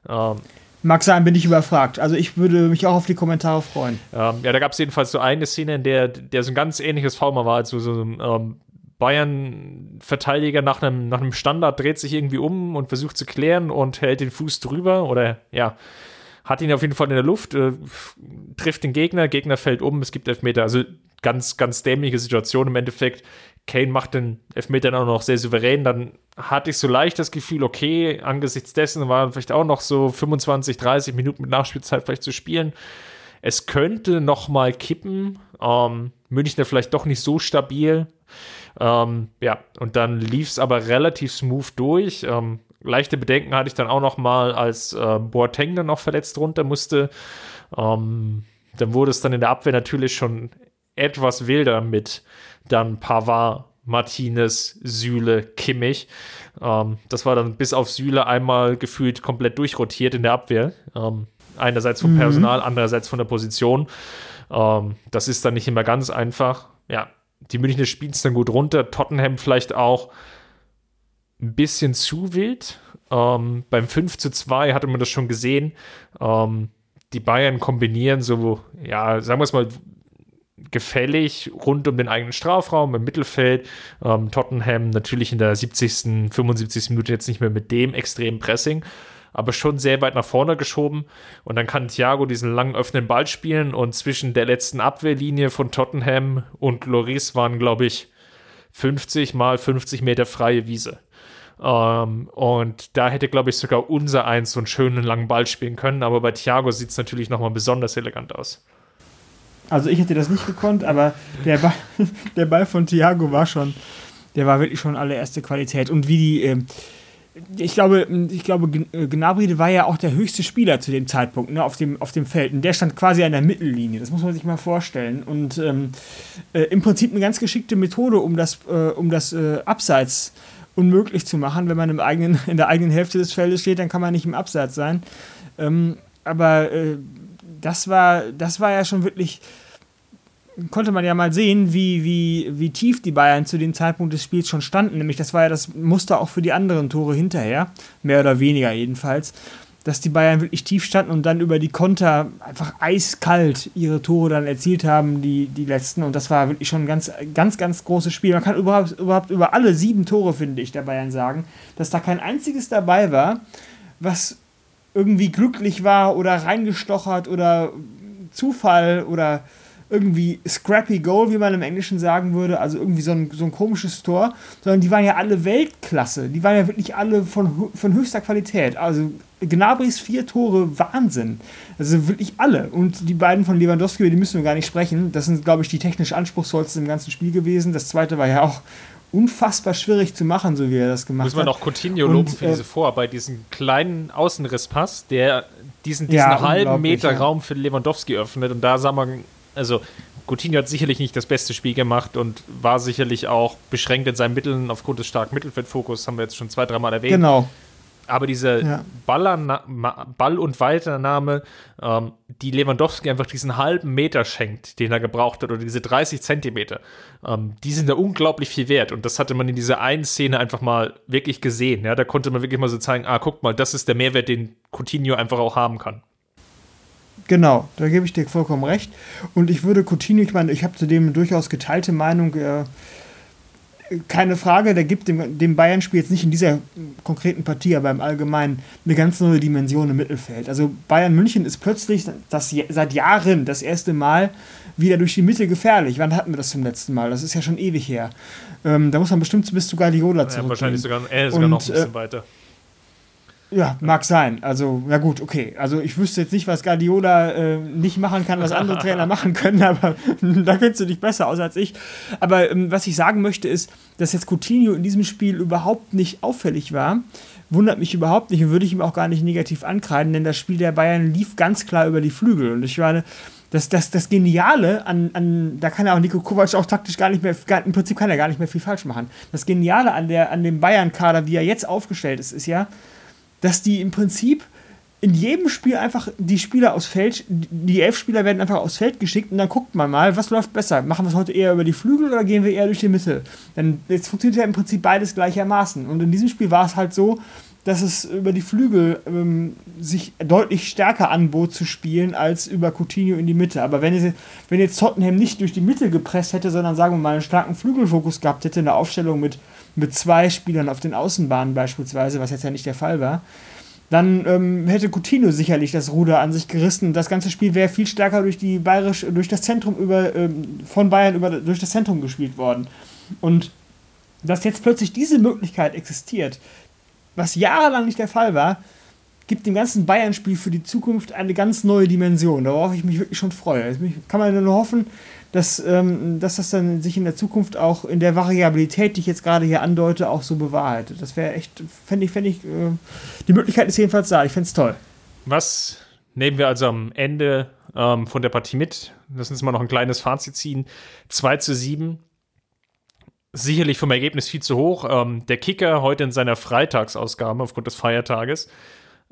Ähm, Mag sein, bin ich überfragt. Also ich würde mich auch auf die Kommentare freuen. Ähm, ja, da gab es jedenfalls so eine Szene, in der, der so ein ganz ähnliches Foul mal war, als so, so ein ähm, Bayern-Verteidiger nach einem, nach einem Standard dreht sich irgendwie um und versucht zu klären und hält den Fuß drüber oder ja, hat ihn auf jeden Fall in der Luft, äh, trifft den Gegner, Gegner fällt um, es gibt Elfmeter. Also ganz, ganz dämliche Situation im Endeffekt. Kane macht den Elfmeter dann auch noch sehr souverän. Dann hatte ich so leicht das Gefühl, okay, angesichts dessen waren vielleicht auch noch so 25, 30 Minuten mit Nachspielzeit vielleicht zu spielen. Es könnte noch mal kippen. Ähm, Münchner vielleicht doch nicht so stabil. Ähm, ja, und dann lief es aber relativ smooth durch. Ähm, leichte Bedenken hatte ich dann auch noch mal, als äh, Boateng dann noch verletzt runter musste. Ähm, dann wurde es dann in der Abwehr natürlich schon etwas wilder mit dann Pavard, Martinez, Süle, Kimmich. Ähm, das war dann bis auf Süle einmal gefühlt komplett durchrotiert in der Abwehr. Ähm, einerseits vom mhm. Personal, andererseits von der Position. Ähm, das ist dann nicht immer ganz einfach. Ja, die Münchner spielen es dann gut runter. Tottenham vielleicht auch ein bisschen zu wild. Ähm, beim 5 zu 2 hatte man das schon gesehen. Ähm, die Bayern kombinieren so, ja, sagen wir es mal, gefällig rund um den eigenen Strafraum im Mittelfeld. Ähm, Tottenham natürlich in der 70., 75. Minute jetzt nicht mehr mit dem extremen Pressing, aber schon sehr weit nach vorne geschoben. Und dann kann Thiago diesen langen öffnen Ball spielen und zwischen der letzten Abwehrlinie von Tottenham und Loris waren, glaube ich, 50 mal 50 Meter freie Wiese. Um, ähm, und da hätte, glaube ich, sogar unser Eins so einen schönen langen Ball spielen können. Aber bei Thiago sieht es natürlich nochmal besonders elegant aus. Also ich hätte das nicht gekonnt, aber der Ball, der Ball von Thiago war schon, der war wirklich schon allererste Qualität. Und wie die, äh, ich glaube, ich glaube, äh, Gnabry war ja auch der höchste Spieler zu dem Zeitpunkt ne, auf, dem, auf dem Feld. Und der stand quasi an der Mittellinie. Das muss man sich mal vorstellen. Und ähm, äh, im Prinzip eine ganz geschickte Methode, um das, äh, um das äh, Abseits unmöglich zu machen. Wenn man im eigenen, in der eigenen Hälfte des Feldes steht, dann kann man nicht im Abseits sein. Ähm, aber äh, das war, das war ja schon wirklich, konnte man ja mal sehen, wie, wie, wie tief die Bayern zu dem Zeitpunkt des Spiels schon standen. Nämlich, das war ja das Muster auch für die anderen Tore hinterher, mehr oder weniger jedenfalls, dass die Bayern wirklich tief standen und dann über die Konter einfach eiskalt ihre Tore dann erzielt haben, die, die letzten. Und das war wirklich schon ein ganz, ganz, ganz großes Spiel. Man kann überhaupt, überhaupt über alle sieben Tore, finde ich, der Bayern sagen, dass da kein einziges dabei war, was irgendwie glücklich war oder reingestochert oder Zufall oder irgendwie scrappy Goal, wie man im Englischen sagen würde, also irgendwie so ein, so ein komisches Tor, sondern die waren ja alle Weltklasse. Die waren ja wirklich alle von, von höchster Qualität. Also Gnabrys vier Tore, Wahnsinn. Also wirklich alle. Und die beiden von Lewandowski, die müssen wir gar nicht sprechen. Das sind, glaube ich, die technisch anspruchsvollsten im ganzen Spiel gewesen. Das zweite war ja auch unfassbar schwierig zu machen, so wie er das gemacht hat. Muss man noch Coutinho loben für äh, diese Vorarbeit, diesen kleinen Außenrisspass, der diesen, diesen ja, halben Meter ja. Raum für Lewandowski öffnet. Und da sah man, also Coutinho hat sicherlich nicht das beste Spiel gemacht und war sicherlich auch beschränkt in seinen Mitteln aufgrund des starken Mittelfeldfokus, haben wir jetzt schon zwei, dreimal erwähnt. Genau. Aber diese ja. Ball- und Weiternahme, ähm, die Lewandowski einfach diesen halben Meter schenkt, den er gebraucht hat, oder diese 30 Zentimeter, ähm, die sind da unglaublich viel wert. Und das hatte man in dieser einen Szene einfach mal wirklich gesehen. Ja? Da konnte man wirklich mal so zeigen, ah, guck mal, das ist der Mehrwert, den Coutinho einfach auch haben kann. Genau, da gebe ich dir vollkommen recht. Und ich würde Coutinho, ich meine, ich habe zudem durchaus geteilte Meinung, äh, keine Frage, der gibt dem, dem Bayern-Spiel jetzt nicht in dieser konkreten Partie, aber im Allgemeinen eine ganz neue Dimension im Mittelfeld. Also Bayern München ist plötzlich das, seit Jahren das erste Mal wieder durch die Mitte gefährlich. Wann hatten wir das zum letzten Mal? Das ist ja schon ewig her. Ähm, da muss man bestimmt bis zu Guardiola zurück. Ja, wahrscheinlich sogar, äh, sogar Und, noch ein bisschen äh, weiter. Ja, mag sein. Also, ja gut, okay. Also ich wüsste jetzt nicht, was Guardiola äh, nicht machen kann, was andere Trainer machen können, aber da kennst du dich besser aus als ich. Aber ähm, was ich sagen möchte ist, dass jetzt Coutinho in diesem Spiel überhaupt nicht auffällig war. Wundert mich überhaupt nicht und würde ich ihm auch gar nicht negativ ankreiden, denn das Spiel der Bayern lief ganz klar über die Flügel. Und ich meine, das, das, das Geniale an, an, da kann ja auch Nico Kovac auch taktisch gar nicht mehr, im Prinzip kann er gar nicht mehr viel falsch machen. Das Geniale an, der, an dem Bayern-Kader, wie er jetzt aufgestellt ist, ist ja, dass die im Prinzip in jedem Spiel einfach die Spieler aus Feld, die elf Spieler werden einfach aufs Feld geschickt und dann guckt man mal, was läuft besser. Machen wir es heute eher über die Flügel oder gehen wir eher durch die Mitte? Denn jetzt funktioniert ja im Prinzip beides gleichermaßen. Und in diesem Spiel war es halt so, dass es über die Flügel ähm, sich deutlich stärker anbot zu spielen als über Coutinho in die Mitte. Aber wenn, es, wenn jetzt Tottenham nicht durch die Mitte gepresst hätte, sondern sagen wir mal einen starken Flügelfokus gehabt hätte, eine Aufstellung mit, mit zwei Spielern auf den Außenbahnen beispielsweise, was jetzt ja nicht der Fall war, dann ähm, hätte Coutinho sicherlich das Ruder an sich gerissen. Das ganze Spiel wäre viel stärker durch die Bayerisch, durch das Zentrum über, ähm, von Bayern über, durch das Zentrum gespielt worden. Und dass jetzt plötzlich diese Möglichkeit existiert, was jahrelang nicht der Fall war, gibt dem ganzen Bayern-Spiel für die Zukunft eine ganz neue Dimension, worauf ich mich wirklich schon freue. Also kann man nur hoffen, dass, ähm, dass das dann sich in der Zukunft auch in der Variabilität, die ich jetzt gerade hier andeute, auch so bewahrheitet. Das wäre echt, fände ich, fände ich, äh, die Möglichkeit ist jedenfalls da. Ich fände es toll. Was nehmen wir also am Ende ähm, von der Partie mit? Lass uns mal noch ein kleines Fazit ziehen. 2 zu 7. Sicherlich vom Ergebnis viel zu hoch. Ähm, der Kicker heute in seiner Freitagsausgabe aufgrund des Feiertages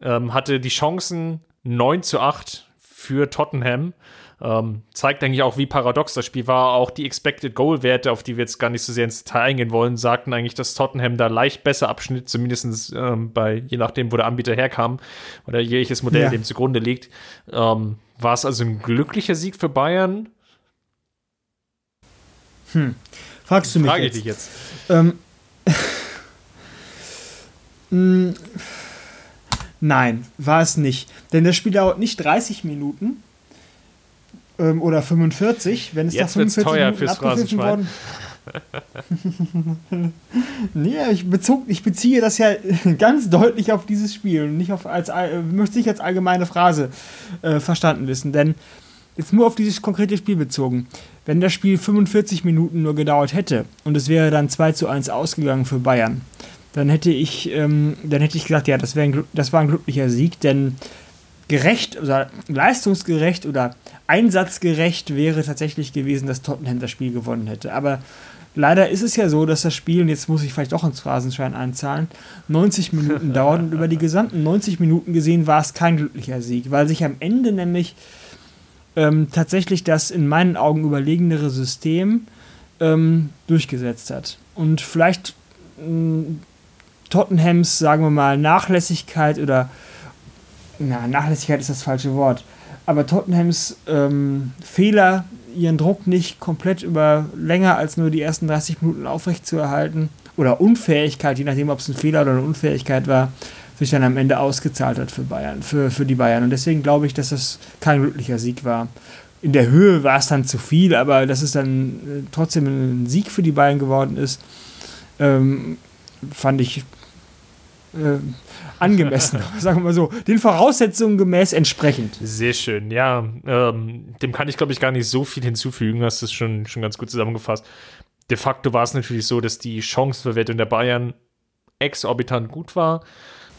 ähm, hatte die Chancen 9 zu 8 für Tottenham. Ähm, zeigt eigentlich auch, wie paradox das Spiel war. Auch die Expected Goal-Werte, auf die wir jetzt gar nicht so sehr ins Detail eingehen wollen, sagten eigentlich, dass Tottenham da leicht besser abschnitt, zumindest ähm, bei, je nachdem, wo der Anbieter herkam oder jegliches Modell ja. dem zugrunde liegt. Ähm, war es also ein glücklicher Sieg für Bayern? Hm. Fragst du mich Frage jetzt? ich dich jetzt. Ähm. Nein, war es nicht. Denn das Spiel dauert nicht 30 Minuten, ähm, oder 45, wenn es Jetzt da 45 teuer Minuten abgepfiffen worden. nee, ich, bezog, ich beziehe das ja ganz deutlich auf dieses Spiel und nicht auf als äh, möchte ich als allgemeine Phrase äh, verstanden wissen, denn jetzt nur auf dieses konkrete Spiel bezogen. Wenn das Spiel 45 Minuten nur gedauert hätte und es wäre dann 2 zu 1 ausgegangen für Bayern, dann hätte ich, ähm, dann hätte ich gesagt, ja, das, ein, das war ein glücklicher Sieg, denn gerecht oder leistungsgerecht oder einsatzgerecht wäre tatsächlich gewesen, dass Tottenham das Spiel gewonnen hätte. Aber leider ist es ja so, dass das Spiel, und jetzt muss ich vielleicht doch ins Phrasenschein einzahlen, 90 Minuten dauert und über die gesamten 90 Minuten gesehen war es kein glücklicher Sieg, weil sich am Ende nämlich ähm, tatsächlich das in meinen Augen überlegenere System ähm, durchgesetzt hat. Und vielleicht ähm, Tottenhams, sagen wir mal, Nachlässigkeit oder na, Nachlässigkeit ist das falsche Wort, aber Tottenhams ähm, Fehler, ihren Druck nicht komplett über länger als nur die ersten 30 Minuten aufrechtzuerhalten oder Unfähigkeit, je nachdem, ob es ein Fehler oder eine Unfähigkeit war, sich dann am Ende ausgezahlt hat für Bayern, für, für die Bayern. Und deswegen glaube ich, dass das kein glücklicher Sieg war. In der Höhe war es dann zu viel, aber dass es dann äh, trotzdem ein Sieg für die Bayern geworden ist, ähm, fand ich äh, angemessen, sagen wir mal so, den Voraussetzungen gemäß entsprechend. Sehr schön, ja. Ähm, dem kann ich, glaube ich, gar nicht so viel hinzufügen. Hast es schon, schon ganz gut zusammengefasst. De facto war es natürlich so, dass die Chancenverwertung der Bayern exorbitant gut war.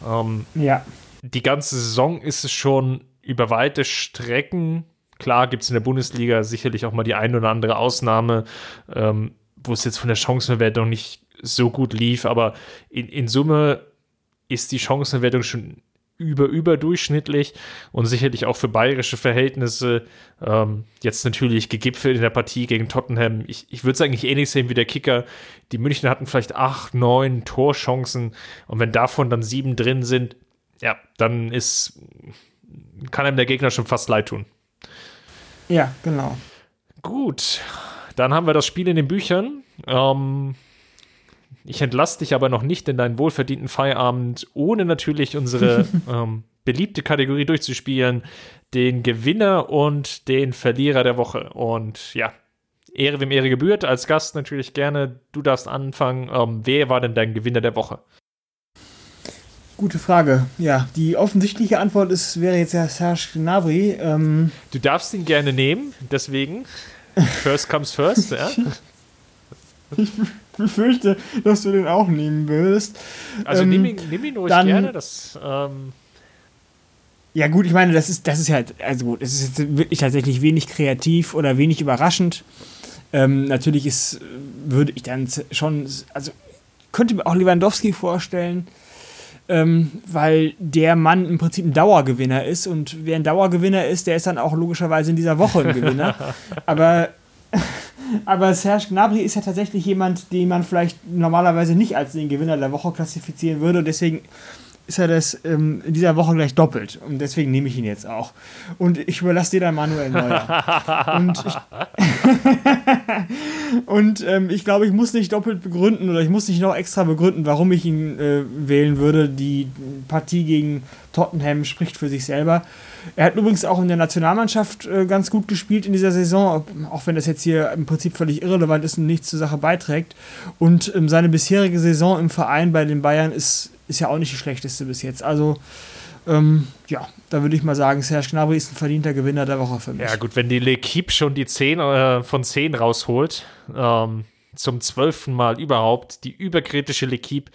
Ähm, ja. Die ganze Saison ist es schon über weite Strecken. Klar gibt es in der Bundesliga sicherlich auch mal die eine oder andere Ausnahme, ähm, wo es jetzt von der Chancenverwertung nicht so gut lief, aber in, in Summe ist die Chancenwertung schon über überdurchschnittlich und sicherlich auch für bayerische Verhältnisse ähm, jetzt natürlich gegipfelt in der Partie gegen Tottenham. Ich, ich würde es eigentlich ähnlich sehen wie der Kicker. Die Münchner hatten vielleicht acht, neun Torchancen und wenn davon dann sieben drin sind, ja, dann ist kann einem der Gegner schon fast leid tun. Ja, genau. Gut, dann haben wir das Spiel in den Büchern. Ähm, ich entlasse dich aber noch nicht in deinen wohlverdienten Feierabend, ohne natürlich unsere ähm, beliebte Kategorie durchzuspielen, den Gewinner und den Verlierer der Woche. Und ja, Ehre wem Ehre gebührt, als Gast natürlich gerne. Du darfst anfangen. Ähm, wer war denn dein Gewinner der Woche? Gute Frage. Ja, die offensichtliche Antwort ist, wäre jetzt ja Serge Gnabry. Ähm du darfst ihn gerne nehmen, deswegen. First comes first, ja. Ich befürchte, dass du den auch nehmen wirst. Also ähm, nimm, ihn, nimm ihn ruhig dann, gerne. Das, ähm ja, gut, ich meine, das ist, das ist halt, also gut, es ist jetzt wirklich tatsächlich wenig kreativ oder wenig überraschend. Ähm, natürlich ist, würde ich dann schon, also könnte mir auch Lewandowski vorstellen. ähm, weil der Mann im Prinzip ein Dauergewinner ist und wer ein Dauergewinner ist, der ist dann auch logischerweise in dieser Woche ein Gewinner. aber, aber Serge Gnabry ist ja tatsächlich jemand, den man vielleicht normalerweise nicht als den Gewinner der Woche klassifizieren würde und deswegen ist er das ähm, in dieser Woche gleich doppelt. Und deswegen nehme ich ihn jetzt auch. Und ich überlasse dir dann Manuel Neuer. und ich, und ähm, ich glaube, ich muss nicht doppelt begründen oder ich muss nicht noch extra begründen, warum ich ihn äh, wählen würde. Die Partie gegen Tottenham spricht für sich selber. Er hat übrigens auch in der Nationalmannschaft äh, ganz gut gespielt in dieser Saison, auch wenn das jetzt hier im Prinzip völlig irrelevant ist und nichts zur Sache beiträgt. Und ähm, seine bisherige Saison im Verein bei den Bayern ist ist ja auch nicht die schlechteste bis jetzt. Also, ähm, ja, da würde ich mal sagen, Serge Gnabry ist ein verdienter Gewinner der Woche für mich. Ja, gut, wenn die L'Equipe schon die 10 äh, von 10 rausholt, ähm, zum zwölften Mal überhaupt, die überkritische L'Equipe,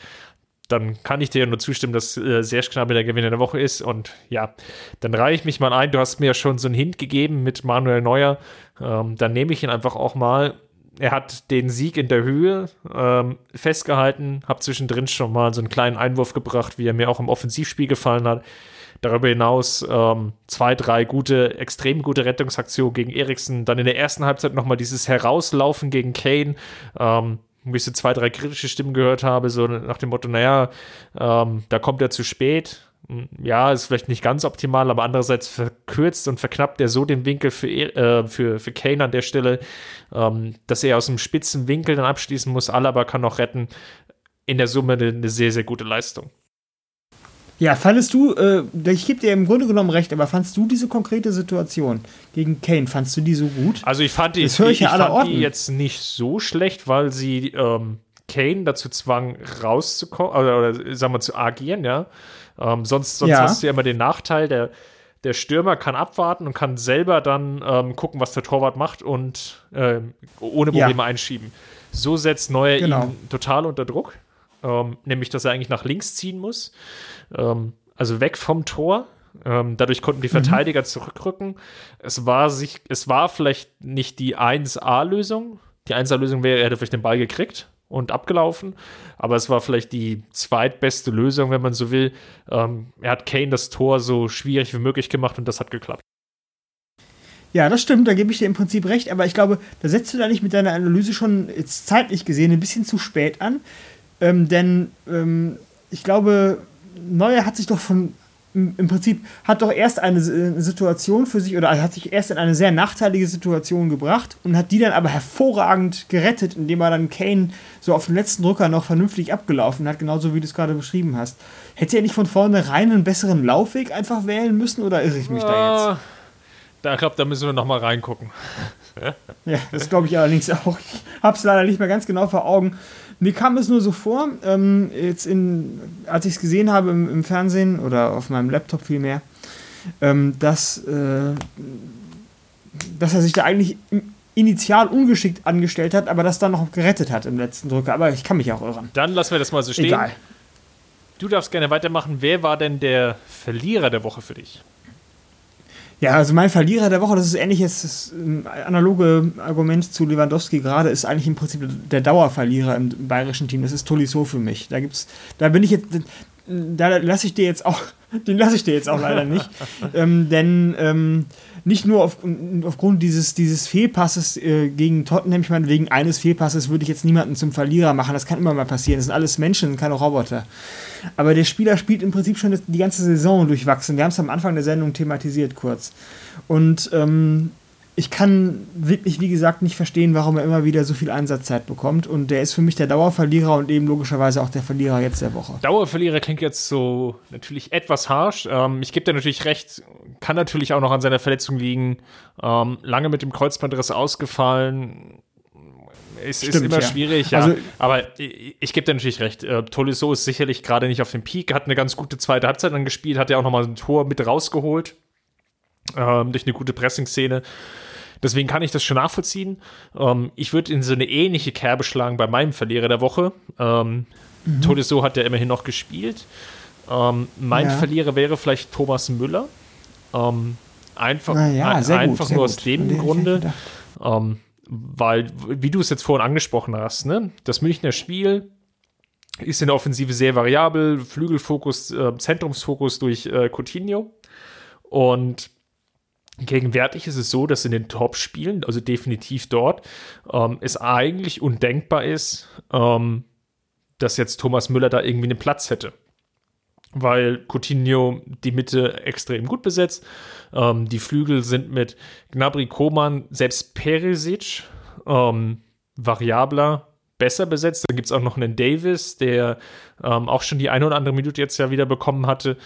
dann kann ich dir ja nur zustimmen, dass äh, Serge Gnabry der Gewinner der Woche ist. Und ja, dann reiche ich mich mal ein. Du hast mir ja schon so einen Hint gegeben mit Manuel Neuer. Ähm, dann nehme ich ihn einfach auch mal er hat den Sieg in der Höhe ähm, festgehalten, habe zwischendrin schon mal so einen kleinen Einwurf gebracht, wie er mir auch im Offensivspiel gefallen hat. Darüber hinaus ähm, zwei, drei gute, extrem gute Rettungsaktionen gegen Eriksen. Dann in der ersten Halbzeit nochmal dieses Herauslaufen gegen Kane, ähm, wo ich so zwei, drei kritische Stimmen gehört habe, so nach dem Motto, naja, ähm, da kommt er zu spät ja, ist vielleicht nicht ganz optimal, aber andererseits verkürzt und verknappt er so den Winkel für, äh, für, für Kane an der Stelle, ähm, dass er aus dem spitzen Winkel dann abschließen muss. Alaba kann noch retten. In der Summe eine, eine sehr, sehr gute Leistung. Ja, fandest du, äh, ich gebe dir im Grunde genommen recht, aber fandest du diese konkrete Situation gegen Kane, fandest du die so gut? Also ich fand die, das ich, ich, ich fand die jetzt nicht so schlecht, weil sie ähm, Kane dazu zwang, rauszukommen, oder, oder sagen wir zu agieren, ja. Ähm, sonst sonst ja. hast du ja immer den Nachteil, der, der Stürmer kann abwarten und kann selber dann ähm, gucken, was der Torwart macht und äh, ohne Probleme ja. einschieben. So setzt Neuer genau. ihn total unter Druck, ähm, nämlich dass er eigentlich nach links ziehen muss, ähm, also weg vom Tor. Ähm, dadurch konnten die mhm. Verteidiger mhm. zurückrücken. Es war sich, es war vielleicht nicht die 1A-Lösung. Die 1A-Lösung wäre, er hätte vielleicht den Ball gekriegt und abgelaufen. Aber es war vielleicht die zweitbeste Lösung, wenn man so will. Ähm, er hat Kane das Tor so schwierig wie möglich gemacht und das hat geklappt. Ja, das stimmt, da gebe ich dir im Prinzip recht, aber ich glaube, da setzt du da nicht mit deiner Analyse schon jetzt zeitlich gesehen ein bisschen zu spät an. Ähm, denn ähm, ich glaube, Neuer hat sich doch von im Prinzip hat doch erst eine Situation für sich oder hat sich erst in eine sehr nachteilige Situation gebracht und hat die dann aber hervorragend gerettet, indem er dann Kane so auf den letzten Drücker noch vernünftig abgelaufen hat, genauso wie du es gerade beschrieben hast. Hätte er nicht von vornherein einen besseren Laufweg einfach wählen müssen oder irre ich mich uh, da jetzt? Da glaube, da müssen wir noch mal reingucken. ja, das glaube ich allerdings auch. Ich habe es leider nicht mehr ganz genau vor Augen. Mir kam es nur so vor, ähm, jetzt in, als ich es gesehen habe im, im, Fernsehen oder auf meinem Laptop vielmehr, ähm, dass, äh, dass er sich da eigentlich initial ungeschickt angestellt hat, aber das dann noch gerettet hat im letzten Drücker. Aber ich kann mich auch irren. Dann lassen wir das mal so stehen. Egal. Du darfst gerne weitermachen. Wer war denn der Verlierer der Woche für dich? Ja, also mein Verlierer der Woche, das ist ähnlich jetzt das analoge Argument zu Lewandowski gerade, ist eigentlich im Prinzip der Dauerverlierer im bayerischen Team. Das ist Tolisso für mich. Da gibt's, da bin ich jetzt, da lasse ich dir jetzt auch, den lasse ich dir jetzt auch leider nicht. ähm, denn ähm, nicht nur auf, aufgrund dieses, dieses Fehlpasses äh, gegen Tottenham, ich meine, wegen eines Fehlpasses würde ich jetzt niemanden zum Verlierer machen. Das kann immer mal passieren. Das sind alles Menschen, keine Roboter. Aber der Spieler spielt im Prinzip schon die ganze Saison durchwachsen. Wir haben es am Anfang der Sendung thematisiert kurz. Und ähm, ich kann wirklich, wie gesagt, nicht verstehen, warum er immer wieder so viel Einsatzzeit bekommt. Und der ist für mich der Dauerverlierer und eben logischerweise auch der Verlierer jetzt der Woche. Dauerverlierer klingt jetzt so natürlich etwas harsch. Ähm, ich gebe dir natürlich recht, kann natürlich auch noch an seiner Verletzung liegen. Ähm, lange mit dem Kreuzbandriss ausgefallen. Es Stimmt, ist immer ja. schwierig, ja. Also, aber ich, ich gebe dir natürlich recht. Äh, Tolisso ist sicherlich gerade nicht auf dem Peak, hat eine ganz gute zweite Halbzeit dann gespielt, hat ja auch nochmal ein Tor mit rausgeholt. Ähm, durch eine gute Pressing-Szene. Deswegen kann ich das schon nachvollziehen. Ähm, ich würde in so eine ähnliche Kerbe schlagen bei meinem Verlierer der Woche. Ähm, mhm. Tolisso hat ja immerhin noch gespielt. Ähm, mein ja. Verlierer wäre vielleicht Thomas Müller. Ähm, einfach ja, ein, einfach gut, nur aus dem Grunde, ähm, weil, wie du es jetzt vorhin angesprochen hast, ne, das Münchner Spiel ist in der Offensive sehr variabel, Flügelfokus, äh, Zentrumsfokus durch äh, Coutinho. Und gegenwärtig ist es so, dass in den Top-Spielen, also definitiv dort, ähm, es eigentlich undenkbar ist, ähm, dass jetzt Thomas Müller da irgendwie einen Platz hätte. Weil Coutinho die Mitte extrem gut besetzt. Ähm, die Flügel sind mit Gnabry, Koman, selbst Perisic ähm, variabler besser besetzt. Dann gibt es auch noch einen Davis, der ähm, auch schon die eine oder andere Minute jetzt ja wieder bekommen hatte.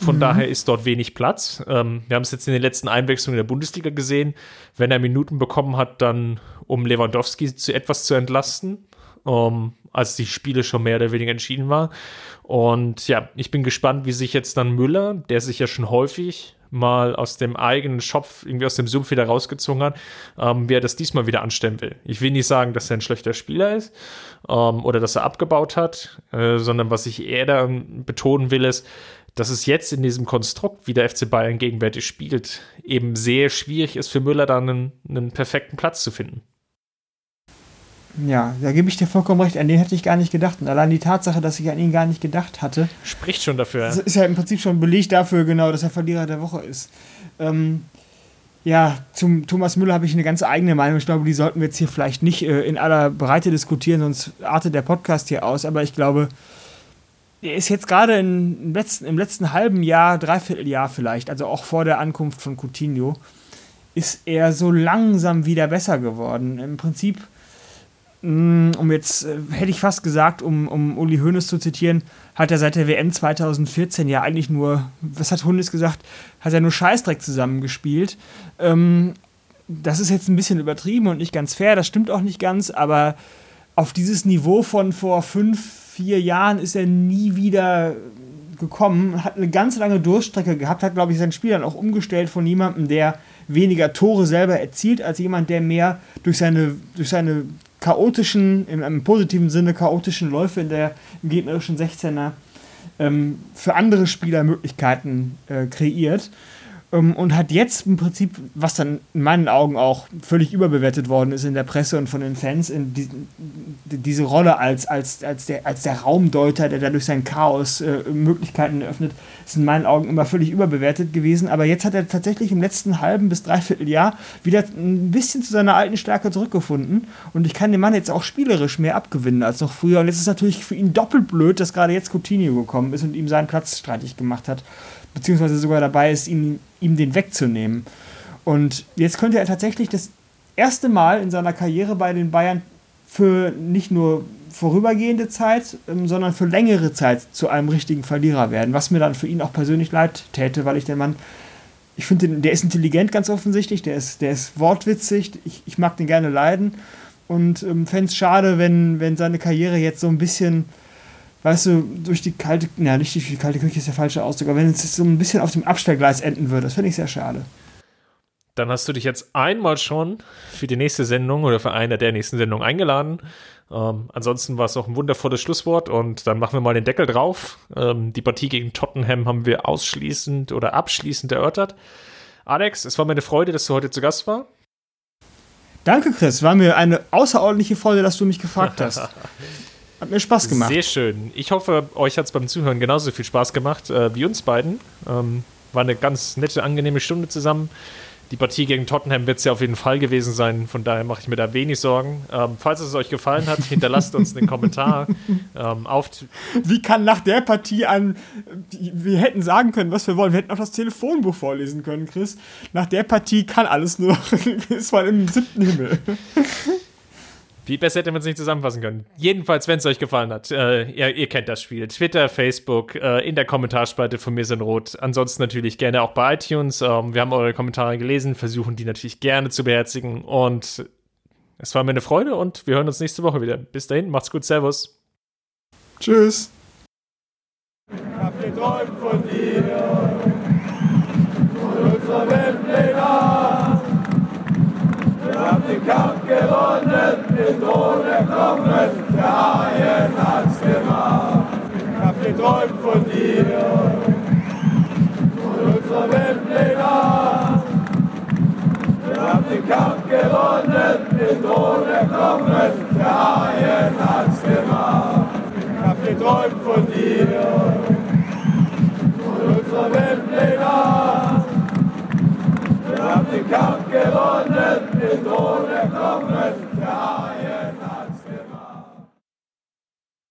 Von mhm. daher ist dort wenig Platz. Ähm, wir haben es jetzt in den letzten Einwechslungen in der Bundesliga gesehen. Wenn er Minuten bekommen hat, dann um Lewandowski zu etwas zu entlasten, um, als die Spiele schon mehr oder weniger entschieden war. Und ja, ich bin gespannt, wie sich jetzt dann Müller, der sich ja schon häufig mal aus dem eigenen Schopf, irgendwie aus dem Sumpf wieder rausgezogen hat, ähm, wie er das diesmal wieder anstellen will. Ich will nicht sagen, dass er ein schlechter Spieler ist ähm, oder dass er abgebaut hat, äh, sondern was ich eher dann betonen will, ist, dass es jetzt in diesem Konstrukt, wie der FC Bayern gegenwärtig spielt, eben sehr schwierig ist für Müller dann einen, einen perfekten Platz zu finden. Ja, da gebe ich dir vollkommen recht. An den hätte ich gar nicht gedacht. Und allein die Tatsache, dass ich an ihn gar nicht gedacht hatte, spricht schon dafür. Ist ja im Prinzip schon Beleg dafür, genau, dass er Verlierer der Woche ist. Ähm, ja, zum Thomas Müller habe ich eine ganz eigene Meinung. Ich glaube, die sollten wir jetzt hier vielleicht nicht äh, in aller Breite diskutieren, sonst artet der Podcast hier aus. Aber ich glaube, er ist jetzt gerade im letzten, im letzten halben Jahr, Dreivierteljahr vielleicht, also auch vor der Ankunft von Coutinho, ist er so langsam wieder besser geworden. Im Prinzip Mm, um jetzt, äh, hätte ich fast gesagt, um, um Uli Hoeneß zu zitieren, hat er seit der WM 2014 ja eigentlich nur, was hat Hoeneß gesagt, hat er nur Scheißdreck zusammengespielt. Ähm, das ist jetzt ein bisschen übertrieben und nicht ganz fair, das stimmt auch nicht ganz, aber auf dieses Niveau von vor fünf, vier Jahren ist er nie wieder gekommen, hat eine ganz lange Durchstrecke gehabt, hat, glaube ich, sein Spiel dann auch umgestellt von jemandem, der weniger Tore selber erzielt, als jemand, der mehr durch seine, durch seine chaotischen, im, im positiven Sinne chaotischen Läufe in der, im gegnerischen 16er ähm, für andere Spieler Möglichkeiten äh, kreiert. Ähm, und hat jetzt im Prinzip, was dann in meinen Augen auch völlig überbewertet worden ist in der Presse und von den Fans, die, diese Rolle als, als, als, der, als der Raumdeuter, der dadurch sein Chaos äh, Möglichkeiten eröffnet, ist in meinen Augen immer völlig überbewertet gewesen. Aber jetzt hat er tatsächlich im letzten halben bis dreiviertel Jahr wieder ein bisschen zu seiner alten Stärke zurückgefunden. Und ich kann dem Mann jetzt auch spielerisch mehr abgewinnen als noch früher. Und jetzt ist es natürlich für ihn doppelt blöd, dass gerade jetzt Coutinho gekommen ist und ihm seinen Platz streitig gemacht hat beziehungsweise sogar dabei ist, ihm, ihm den wegzunehmen. Und jetzt könnte er tatsächlich das erste Mal in seiner Karriere bei den Bayern für nicht nur vorübergehende Zeit, ähm, sondern für längere Zeit zu einem richtigen Verlierer werden, was mir dann für ihn auch persönlich leid täte, weil ich den Mann, ich finde, der ist intelligent ganz offensichtlich, der ist, der ist wortwitzig, ich, ich mag den gerne leiden und ähm, fände es schade, wenn, wenn seine Karriere jetzt so ein bisschen weißt du, durch die kalte, na, nicht durch die kalte Küche ist der falsche Ausdruck, aber wenn es so ein bisschen auf dem Abstellgleis enden würde, das finde ich sehr schade. Dann hast du dich jetzt einmal schon für die nächste Sendung oder für eine der nächsten Sendungen eingeladen. Ähm, ansonsten war es auch ein wundervolles Schlusswort und dann machen wir mal den Deckel drauf. Ähm, die Partie gegen Tottenham haben wir ausschließend oder abschließend erörtert. Alex, es war mir eine Freude, dass du heute zu Gast war. Danke, Chris. War mir eine außerordentliche Freude, dass du mich gefragt hast. Hat mir Spaß gemacht. Sehr schön. Ich hoffe, euch hat es beim Zuhören genauso viel Spaß gemacht äh, wie uns beiden. Ähm, war eine ganz nette, angenehme Stunde zusammen. Die Partie gegen Tottenham wird es ja auf jeden Fall gewesen sein, von daher mache ich mir da wenig Sorgen. Ähm, falls es euch gefallen hat, hinterlasst uns einen Kommentar. Ähm, auf Wie kann nach der Partie an. Wir hätten sagen können, was wir wollen. Wir hätten auch das Telefonbuch vorlesen können, Chris. Nach der Partie kann alles nur. ist man im siebten Himmel. Wie besser hätte man es nicht zusammenfassen können. Jedenfalls, wenn es euch gefallen hat, äh, ihr, ihr, kennt das Spiel. Twitter, Facebook, äh, in der Kommentarspalte von mir sind rot. Ansonsten natürlich gerne auch bei iTunes. Ähm, wir haben eure Kommentare gelesen, versuchen die natürlich gerne zu beherzigen. Und es war mir eine Freude und wir hören uns nächste Woche wieder. Bis dahin, macht's gut, Servus. Tschüss. Ich hab geträumt von dir, von unserer Weltpläne. Wir haben den Kampf gewonnen, Kapitone kommen, der Haien hat's gemacht. Ich hab geträumt von dir und unserer Welt legal. Wir haben den Kampf gewonnen, Patrone kommen, der Haien hat's gemacht. Ich hab geträumt von dir und unserer Welt legal. Wir haben den Kampf gewonnen, mit ohne Kommen der ARD.